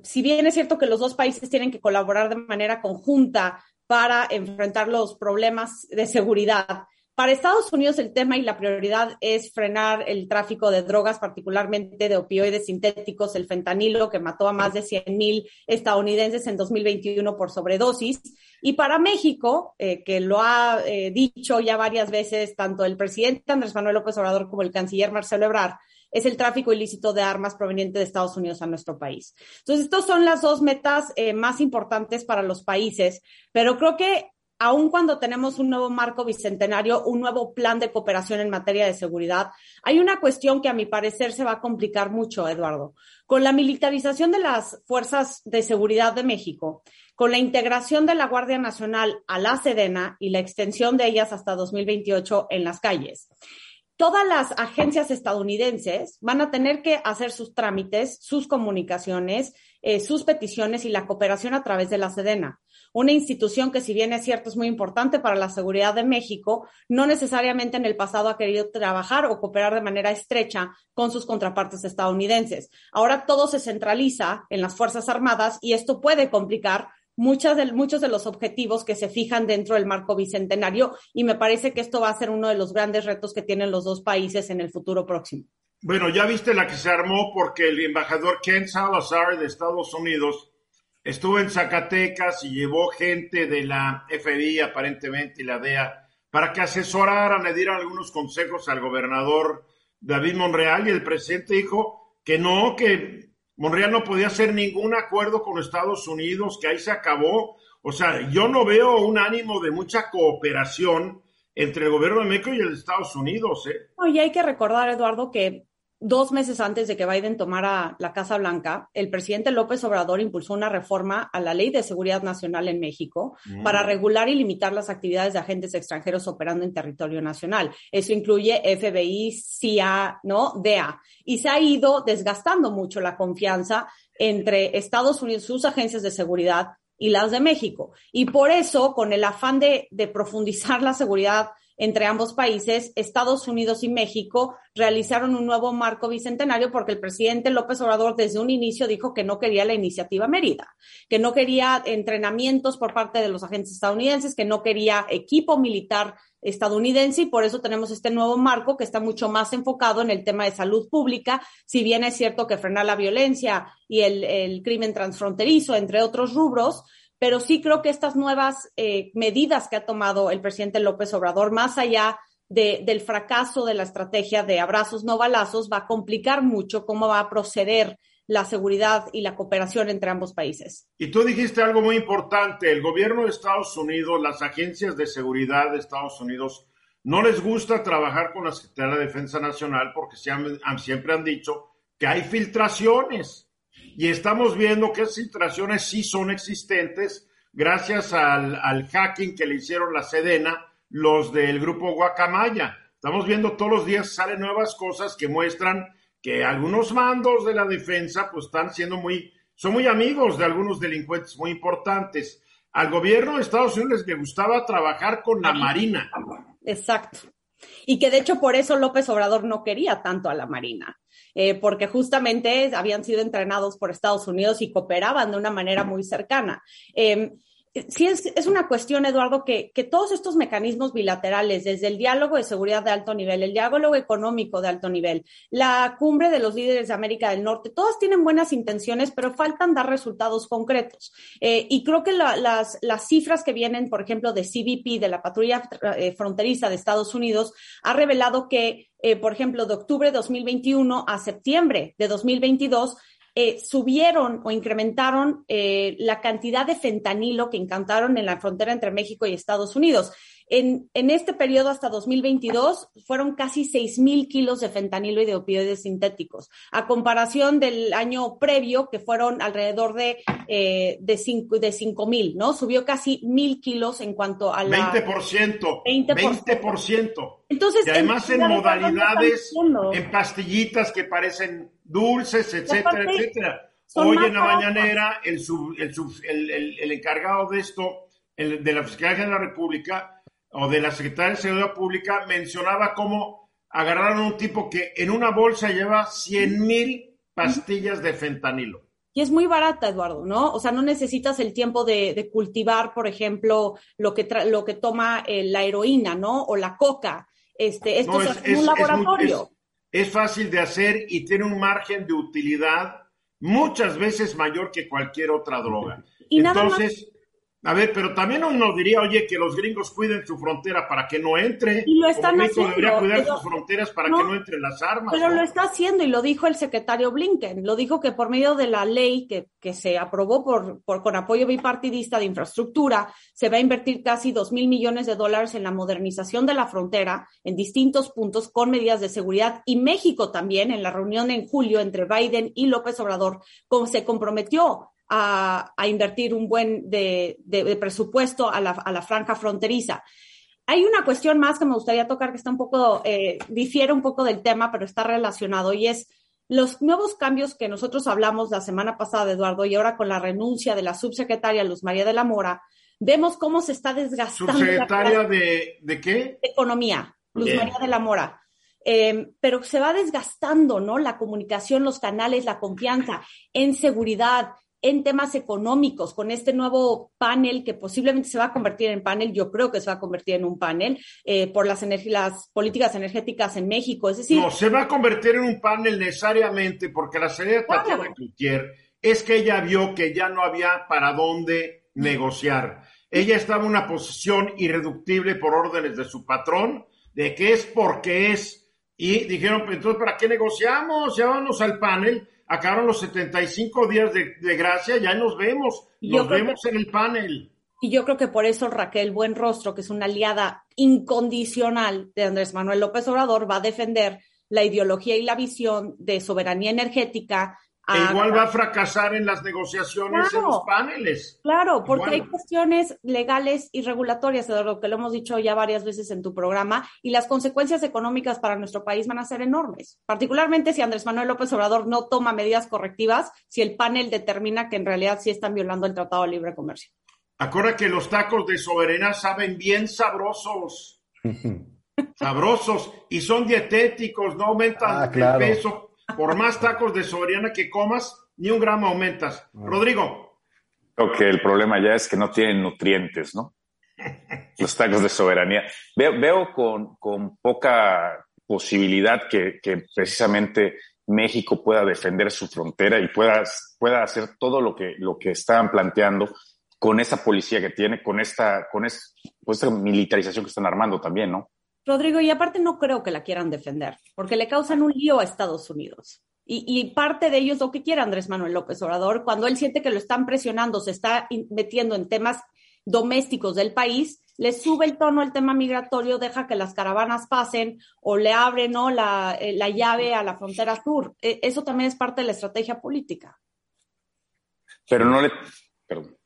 si bien es cierto que los dos países tienen que colaborar de manera conjunta para enfrentar los problemas de seguridad, para Estados Unidos el tema y la prioridad es frenar el tráfico de drogas, particularmente de opioides sintéticos, el fentanilo, que mató a más de 100 mil estadounidenses en 2021 por sobredosis. Y para México, eh, que lo ha eh, dicho ya varias veces tanto el presidente Andrés Manuel López Obrador como el canciller Marcelo Ebrard, es el tráfico ilícito de armas proveniente de Estados Unidos a nuestro país. Entonces, estas son las dos metas eh, más importantes para los países, pero creo que aun cuando tenemos un nuevo marco bicentenario, un nuevo plan de cooperación en materia de seguridad, hay una cuestión que a mi parecer se va a complicar mucho, Eduardo. Con la militarización de las fuerzas de seguridad de México, con la integración de la Guardia Nacional a la Sedena y la extensión de ellas hasta 2028 en las calles. Todas las agencias estadounidenses van a tener que hacer sus trámites, sus comunicaciones, eh, sus peticiones y la cooperación a través de la Sedena una institución que si bien es cierto es muy importante para la seguridad de México, no necesariamente en el pasado ha querido trabajar o cooperar de manera estrecha con sus contrapartes estadounidenses. Ahora todo se centraliza en las Fuerzas Armadas y esto puede complicar muchas de, muchos de los objetivos que se fijan dentro del marco bicentenario y me parece que esto va a ser uno de los grandes retos que tienen los dos países en el futuro próximo. Bueno, ya viste la que se armó porque el embajador Ken Salazar de Estados Unidos estuvo en Zacatecas y llevó gente de la FBI aparentemente y la DEA para que asesoraran, le dieran algunos consejos al gobernador David Monreal y el presidente dijo que no, que Monreal no podía hacer ningún acuerdo con Estados Unidos, que ahí se acabó. O sea, yo no veo un ánimo de mucha cooperación entre el gobierno de México y el de Estados Unidos. ¿eh? y hay que recordar, Eduardo, que dos meses antes de que Biden tomara la Casa Blanca, el presidente López Obrador impulsó una reforma a la Ley de Seguridad Nacional en México mm. para regular y limitar las actividades de agentes extranjeros operando en territorio nacional. Eso incluye FBI, CIA, ¿no? DEA. Y se ha ido desgastando mucho la confianza entre Estados Unidos, sus agencias de seguridad y las de México. Y por eso, con el afán de, de profundizar la seguridad entre ambos países, Estados Unidos y México realizaron un nuevo marco bicentenario porque el presidente López Obrador desde un inicio dijo que no quería la iniciativa Mérida, que no quería entrenamientos por parte de los agentes estadounidenses, que no quería equipo militar estadounidense y por eso tenemos este nuevo marco que está mucho más enfocado en el tema de salud pública, si bien es cierto que frenar la violencia y el, crimen transfronterizo, entre otros rubros, pero sí creo que estas nuevas eh, medidas que ha tomado el presidente López Obrador, más allá del fracaso de la estrategia de abrazos no balazos, va a complicar mucho cómo va a proceder la seguridad y la cooperación entre ambos países. Y tú dijiste algo muy importante, el gobierno de Estados Unidos, las agencias de seguridad de Estados Unidos, no les gusta trabajar con la Secretaría de Defensa Nacional porque siempre han dicho que hay filtraciones y estamos viendo que esas filtraciones sí son existentes gracias al, hacking que le hicieron la Sedena los del grupo Guacamaya. Estamos viendo todos los días salen nuevas cosas que muestran que algunos mandos de la defensa pues están siendo muy, son muy amigos de algunos delincuentes muy importantes. al gobierno de Estados Unidos le gustaba trabajar con la Marina. Exacto. Y que de hecho por eso López Obrador no quería tanto a la Marina, eh, porque justamente habían sido entrenados por Estados Unidos y cooperaban de una manera muy cercana. Eh, sí es, es, una cuestión, Eduardo, que, que, todos estos mecanismos bilaterales, desde el diálogo de seguridad de alto nivel, el diálogo económico de alto nivel, la cumbre de los líderes de América del Norte, todas tienen buenas intenciones, pero faltan dar resultados concretos. Eh, y creo que la, las, las, cifras que vienen, por ejemplo, de CBP, de la patrulla eh, fronteriza de Estados Unidos, ha revelado que, eh, por ejemplo, de octubre de 2021 a septiembre de 2022, eh, subieron o incrementaron eh, la cantidad de fentanilo que encantaron en la frontera entre México y Estados Unidos. En, en este periodo hasta 2022 fueron casi 6 mil kilos de fentanilo y de opioides sintéticos, a comparación del año previo, que fueron alrededor de, eh, de 5 de cinco mil, ¿no? Subió casi mil kilos en cuanto a la... 20%. 20%. 20%. Entonces, y además en, en modalidades, en pastillitas que parecen dulces, etcétera, etcétera. Hoy en la mañanera, el, sub, el, sub, el, el, el, encargado de esto, el, de la Fiscalía de la República, o de la Secretaría de Seguridad Pública mencionaba cómo agarraron a un tipo que en una bolsa lleva 100 mil pastillas de fentanilo. Y es muy barata, Eduardo, ¿no? O sea, no necesitas el tiempo de, de cultivar, por ejemplo, lo que, lo que toma eh, la heroína, ¿no? O la coca. Este, esto no, es, es, un laboratorio. Es, es fácil de hacer y tiene un margen de utilidad muchas veces mayor que cualquier otra droga. Y Entonces, a ver, pero también uno diría, oye, que los gringos cuiden su frontera para que no entre. Y lo están México haciendo. debería cuidar pero, sus fronteras para no, que no entren las armas. Pero ¿no? lo está haciendo y lo dijo el secretario Blinken. Lo dijo que por medio de la ley que, que se aprobó por, por, con apoyo bipartidista de infraestructura, se va a invertir casi dos mil millones de dólares en la modernización de la frontera en distintos puntos con medidas de seguridad. Y México también, en la reunión en julio entre Biden y López Obrador, como se comprometió a, a invertir un buen de, de, de presupuesto a la, a la, franja fronteriza. Hay una cuestión más que me gustaría tocar que está un poco, eh, difiere un poco del tema, pero está relacionado y es los nuevos cambios que nosotros hablamos la semana pasada, Eduardo, y ahora con la renuncia de la subsecretaria Luz María de la Mora, vemos cómo se está desgastando. ¿Subsecretaria de, de qué? De Economía, Luz Bien. María de la Mora. Eh, pero se va desgastando, ¿no? La comunicación, los canales, la confianza en seguridad, en temas económicos con este nuevo panel que posiblemente se va a convertir en panel, yo creo que se va a convertir en un panel eh, por las, las, políticas energéticas en México. Es decir, no, se va a convertir en un panel necesariamente porque la salida de Tatiana claro. Cloutier es que ella vio que ya no había para dónde negociar. Ella estaba en una posición irreductible por órdenes de su patrón, de que es porque es. Y dijeron, pues entonces, ¿para qué negociamos? Ya vamos al panel acabaron los 75 días de, de gracia, ya nos vemos, nos vemos que, en el panel. Y yo creo que por eso Raquel Buenrostro, que es una aliada incondicional de Andrés Manuel López Obrador, va a defender la ideología y la visión de soberanía energética. A, e igual va a fracasar en las negociaciones claro, en los paneles. Claro, porque igual. hay cuestiones legales y regulatorias, Eduardo, que lo hemos dicho ya varias veces en tu programa, y las consecuencias económicas para nuestro país van a ser enormes, particularmente si Andrés Manuel López Obrador no toma medidas correctivas, si el panel determina que en realidad sí están violando el Tratado de Libre Comercio. Acuerda que los tacos de soberana saben bien sabrosos. [LAUGHS] sabrosos y son dietéticos, no aumentan ah, claro. el peso. Por más tacos de soberana que comas, ni un gramo aumentas. Ah. Rodrigo. Creo que el problema ya es que no tienen nutrientes, ¿no? Los tacos de soberanía. Veo, veo con, con, poca posibilidad que, que, precisamente México pueda defender su frontera y pueda, pueda hacer todo lo que, lo que estaban planteando con esa policía que tiene, con esta, con es, con esta militarización que están armando también, ¿no? Rodrigo, y aparte no creo que la quieran defender, porque le causan un lío a Estados Unidos. Y, y, parte de ellos lo que quiere Andrés Manuel López Obrador, cuando él siente que lo están presionando, se está metiendo en temas domésticos del país, le sube el tono al tema migratorio, deja que las caravanas pasen o le abre ¿no? la, eh, la llave a la frontera sur. Eh, eso también es parte de la estrategia política. Pero no le... Perdón.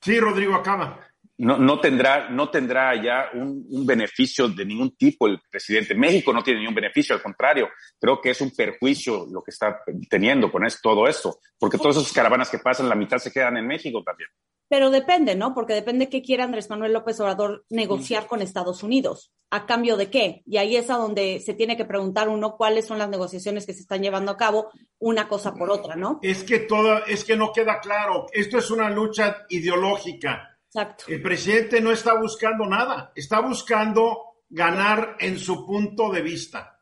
Sí, Rodrigo, acaba no, no, tendrá, no tendrá ya un, un, beneficio de ningún tipo el presidente. México no tiene ningún beneficio, al contrario, creo que es un perjuicio lo que está teniendo con esto, todo esto, porque todas esas caravanas que pasan, la mitad se quedan en México también. Pero depende, ¿no? Porque depende qué quiera Andrés Manuel López Obrador negociar con Estados Unidos. ¿A cambio de qué? Y ahí es a donde se tiene que preguntar uno cuáles son las negociaciones que se están llevando a cabo, una cosa por otra, ¿no? Es que todo, es que no queda claro. Esto es una lucha ideológica. Exacto. El presidente no está buscando nada, está buscando ganar en su punto de vista.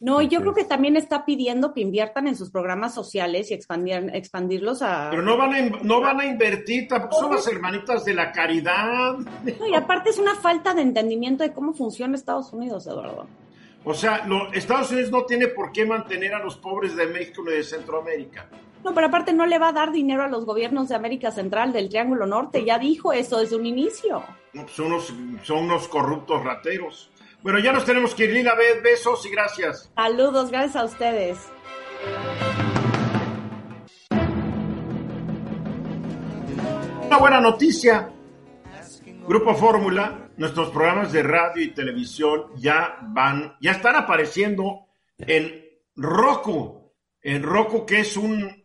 No, y yo creo que también está pidiendo que inviertan en sus programas sociales y expandir, expandirlos a... Pero no van a, no van a invertir, tampoco son las hermanitas de la caridad. No, y aparte es una falta de entendimiento de cómo funciona Estados Unidos, Eduardo. O sea, lo- Estados Unidos no tiene por qué mantener a los pobres de México ni de Centroamérica. No, pero aparte no le va a dar dinero a los gobiernos de América Central, del Triángulo Norte, ya dijo eso desde un inicio. No, pues son, unos, son unos corruptos rateros. Bueno, ya nos tenemos que ir, Lina besos y gracias. Saludos, gracias a ustedes. Una buena noticia. Grupo Fórmula, nuestros programas de radio y televisión ya van, ya están apareciendo en Roku. En Roku, que es un,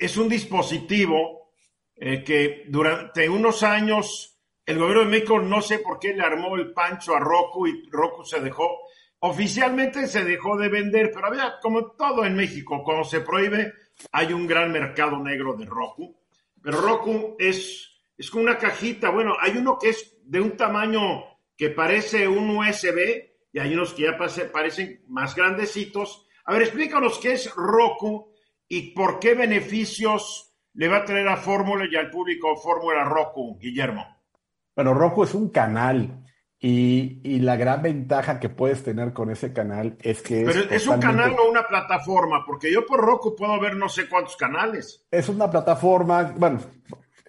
es un dispositivo eh, que durante unos años el gobierno de México no sé por qué le armó el pancho a Roku y Roku se dejó, oficialmente se dejó de vender, pero había como todo en México, cuando se prohíbe hay un gran mercado negro de Roku. Pero Roku es, es como una cajita. Bueno, hay uno que es de un tamaño que parece un USB y hay unos que ya parecen más grandecitos. A ver, explícanos qué es Roku y por qué beneficios le va a traer a Fórmula y al público Fórmula Roku, Guillermo. Bueno, Roku es un canal y, y la gran ventaja que puedes tener con ese canal es que Pero es un totalmente- canal o una plataforma, porque yo por Roku puedo ver no sé cuántos canales. Es una plataforma, bueno,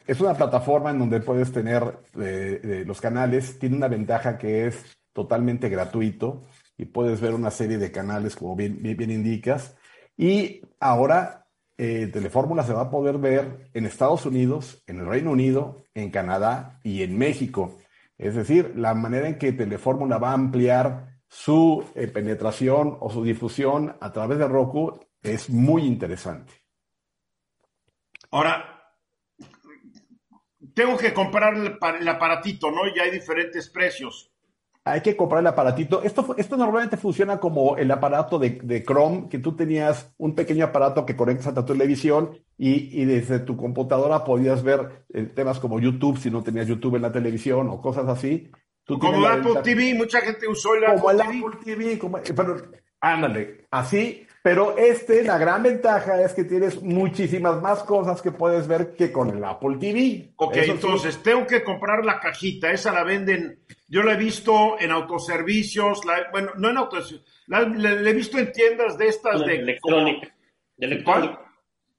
es una plataforma en donde puedes tener eh, eh, los canales. Tiene una ventaja que es totalmente gratuito y puedes ver una serie de canales como bien, bien, bien indicas. Y ahora eh, Telefórmula se va a poder ver en Estados Unidos, en el Reino Unido, en Canadá y en México. Es decir, la manera en que Telefórmula va a ampliar su eh, penetración o su difusión a través de Roku es muy interesante. Ahora, tengo que comprar el, el aparatito, ¿no? Y hay diferentes precios. Hay que comprar el aparatito. Esto, esto normalmente funciona como el aparato de, de Chrome, que tú tenías un pequeño aparato que conectas a tu televisión y, y desde tu computadora podías ver eh, temas como YouTube, si no tenías YouTube en la televisión o cosas así. Tú Como Apple TV, mucha gente usó el como el Apple TV. Apple TV, como- eh, pero ándale, así. Pero este, la gran ventaja es que tienes muchísimas más cosas que puedes ver que con el Apple TV. Ok, Eso sí. entonces tengo que comprar la cajita, esa la venden, yo la he visto en autoservicios, la- bueno, no en autoservicios, la, la- la he visto en tiendas de estas de electrónica. De electrónica.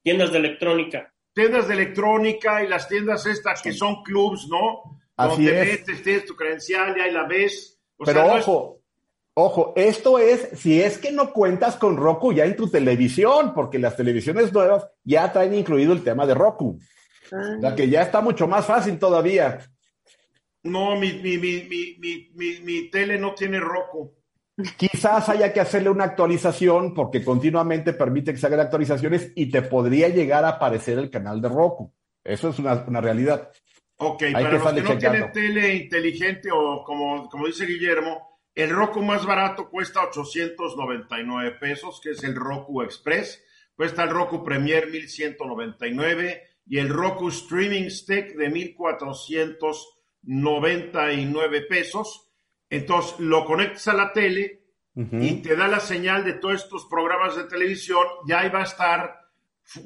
Tiendas de electrónica. tiendas de electrónica y las tiendas estas que son clubs, ¿no? Así Donde te es. metes, tienes tu credencial y ahí la ves. O Pero sea, no es- ojo, ojo, esto es si es que no cuentas con Roku ya en tu televisión, porque las televisiones nuevas ya traen incluido el tema de Roku. O sea que ya está mucho más fácil todavía. no, mi, mi, mi, mi, mi, mi, mi tele no tiene Roku. Quizás haya que hacerle una actualización porque continuamente permite que se hagan actualizaciones y te podría llegar a aparecer el canal de Roku. Eso es una, una realidad. Ok, Hay para que los que no tienen tele inteligente o como, como dice Guillermo, el Roku más barato cuesta 899 pesos, que es el Roku Express. Cuesta el Roku Premier 1199 y el Roku Streaming Stick de 1499 pesos. Entonces lo conectas a la tele y te da la señal de todos estos programas de televisión. Ya ahí va a estar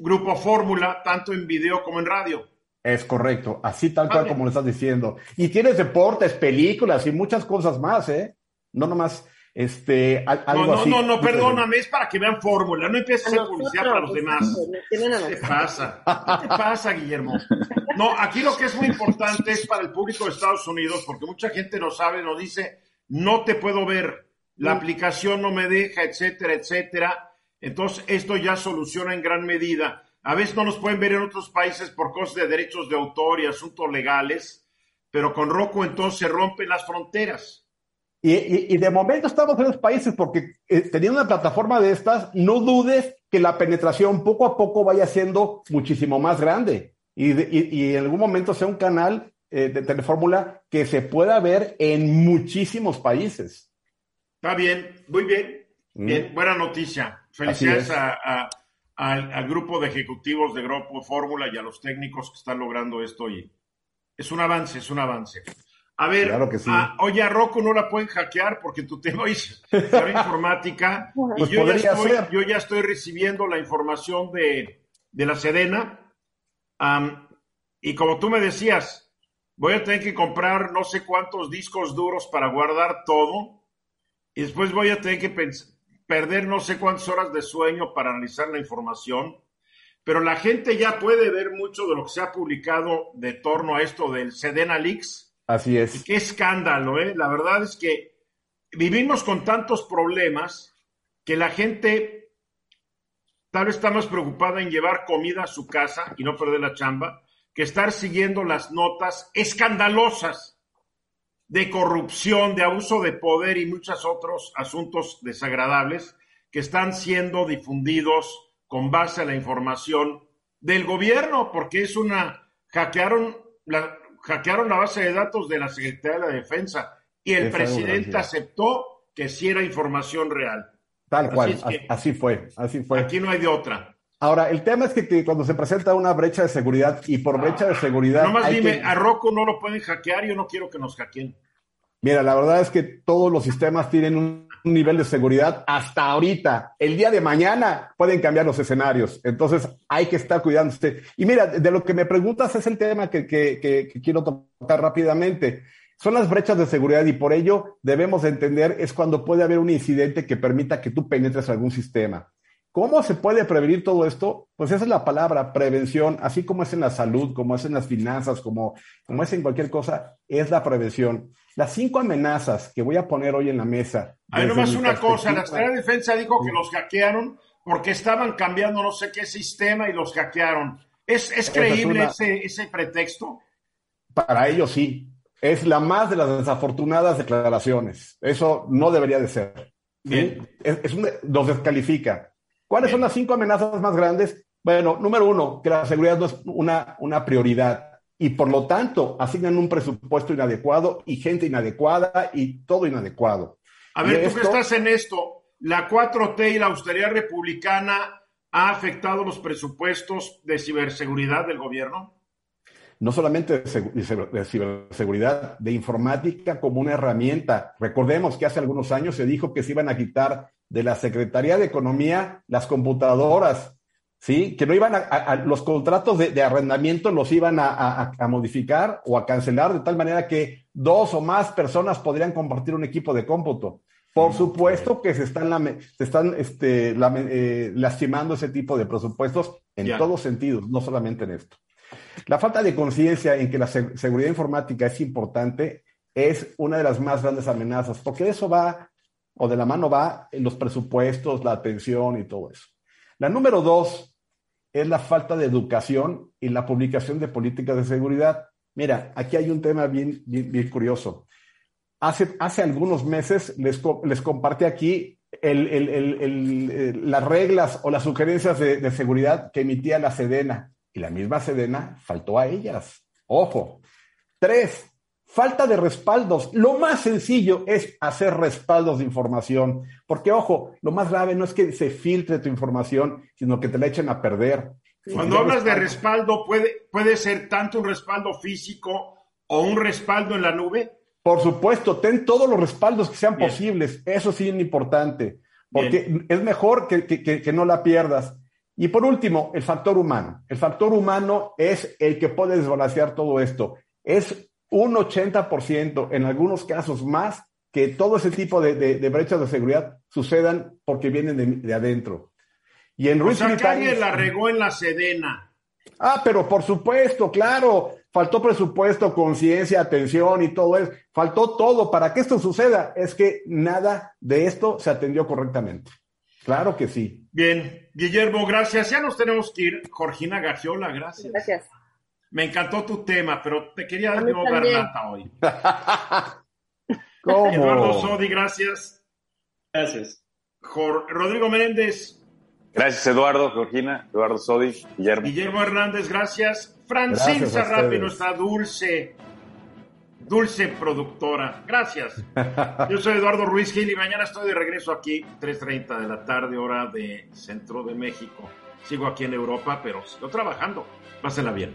Grupo Fórmula, tanto en video como en radio. Es correcto, así tal cual Vale. como lo estás diciendo. Y tienes deportes, películas y muchas cosas más, ¿eh? No nomás, este, al- No, algo no, así. no, no, perdóname, es para que vean fórmula, no empieces a hacer publicidad para los demás. ¿Qué pasa? ¿Qué te pasa, Guillermo? No, aquí lo que es muy importante es para el público de Estados Unidos, porque mucha gente no sabe, nos dice, no te puedo ver, la aplicación no me deja, etcétera, etcétera. Entonces, esto ya soluciona en gran medida. A veces no nos pueden ver en otros países por cosas de derechos de autor y asuntos legales, pero con Roku entonces se rompen las fronteras. Y, y- y de momento estamos en los países porque eh, teniendo una plataforma de estas, no dudes que la penetración poco a poco vaya siendo muchísimo más grande. y, y, en algún momento sea un canal eh, de telefórmula que se pueda ver en muchísimos países. Está bien, muy bien. Mm. Buena noticia. Felicidades al, grupo de ejecutivos de Grupo Fórmula y a los técnicos que están logrando esto. Y es un avance, es un avance. A ver, oye, a Rocco no la pueden hackear porque tu tema es informática. [LAUGHS] Y pues yo, ya estoy, yo, ya estoy, recibiendo la información de, de la Sedena. Y como tú me decías, voy a tener que comprar no sé cuántos discos duros para guardar todo. Y después voy a tener que perder no sé cuántas horas de sueño para analizar la información, pero la gente ya puede ver mucho de lo que se ha publicado de torno a esto del Sedena Leaks Así es. qué escándalo, ¿eh? La verdad es que vivimos con tantos problemas que la gente tal vez está más preocupada en llevar comida a su casa y no perder la chamba que estar siguiendo las notas escandalosas de corrupción, de abuso de poder y muchos otros asuntos desagradables que están siendo difundidos con base a la información del gobierno, porque es una, hackearon la, hackearon la base de datos de la Secretaría de la Defensa y el presidente aceptó que sí era información real. Tal cual, así, fue, así fue. Aquí no hay de otra. Ahora, el tema es que, cuando se presenta una brecha de seguridad y por brecha de seguridad. Nomás dime, a Rocco no lo pueden hackear, yo no quiero que nos hackeen. Mira, la verdad es que todos los sistemas tienen un, nivel de seguridad hasta ahorita. El día de mañana pueden cambiar los escenarios. Entonces hay que estar cuidándose. Y mira, de lo que me preguntas es el tema que, que quiero tocar rápidamente. Son las brechas de seguridad y por ello debemos entender es cuando puede haber un incidente que permita que tú penetres algún sistema. ¿Cómo se puede prevenir todo esto? Pues esa es la palabra, prevención, así como es en la salud, como es en las finanzas, como, como es en cualquier cosa, es la prevención. Las cinco amenazas que voy a poner hoy en la mesa. Hay nomás una cosa, la Secretaría de Defensa dijo que los hackearon porque estaban cambiando no sé qué sistema y los hackearon. ¿Es, es creíble ese, ese pretexto? Para ellos sí. Es la más de las desafortunadas declaraciones. Eso no debería de ser. Bien. Es, es los descalifica. ¿Cuáles son las cinco amenazas más grandes? Bueno, número uno, que la seguridad no es una, una prioridad y por lo tanto asignan un presupuesto inadecuado y gente inadecuada y todo inadecuado. A ver, tú que estás en esto, la 4T y la austeridad republicana ha afectado los presupuestos de ciberseguridad del gobierno? No solamente de, ciberseguridad, de informática como una herramienta. Recordemos que hace algunos años se dijo que se iban a quitar de la Secretaría de Economía las computadoras, ¿sí? Que no iban a, los contratos de, arrendamiento los iban a, modificar o a cancelar de tal manera que dos o más personas podrían compartir un equipo de cómputo. Por supuesto que se están, se están este, eh, lastimando ese tipo de presupuestos en todos sentidos, no solamente en esto. La falta de conciencia en que la seguridad informática es importante es una de las más grandes amenazas, porque eso va o de la mano va los presupuestos, la atención y todo eso. La número dos es la falta de educación y la publicación de políticas de seguridad. Mira, aquí hay un tema bien, bien, curioso. Hace, hace algunos meses les, les compartí aquí las reglas o las sugerencias de, de seguridad que emitía la Sedena y la misma Sedena faltó a ellas. Ojo. Tres, Falta de respaldos. Lo más sencillo es hacer respaldos de información, porque ojo, lo más grave no es que se filtre tu información, sino que te la echen a perder. Cuando hablas de respaldo, ¿puede, ¿puede ser tanto un respaldo físico o un respaldo en la nube? Por supuesto, ten todos los respaldos que sean posibles. Eso sí es importante, porque es mejor que, que no la pierdas. Y por último, el factor humano. El factor humano es el que puede desbalancear todo esto. Es un 80%, en algunos casos más, que todo ese tipo de, brechas de seguridad sucedan porque vienen de, adentro. Y en Ruiz o la regó en la Sedena. Ah, pero por supuesto, claro, faltó presupuesto, conciencia, atención y todo eso. Faltó todo para que esto suceda. Es que nada de esto se atendió correctamente. Claro que sí. Bien, Guillermo, gracias. Ya nos tenemos que ir. Georgina Gagiola, gracias. Gracias. Me encantó tu tema, pero te quería dar nuevo garnata hoy. [LAUGHS] ¿Cómo? Eduardo Sodi, gracias. Gracias. Rodrigo Menéndez. Gracias, Eduardo, Georgina, Eduardo Sodi, Guillermo. Guillermo Hernández, gracias. Francisca Rapi, nuestra dulce, dulce productora. Gracias. [LAUGHS] Yo soy Eduardo Ruiz Gil y mañana estoy de regreso aquí, 3.30 de la tarde, hora de Centro de México. Sigo aquí en Europa, pero sigo trabajando. Pásenla bien.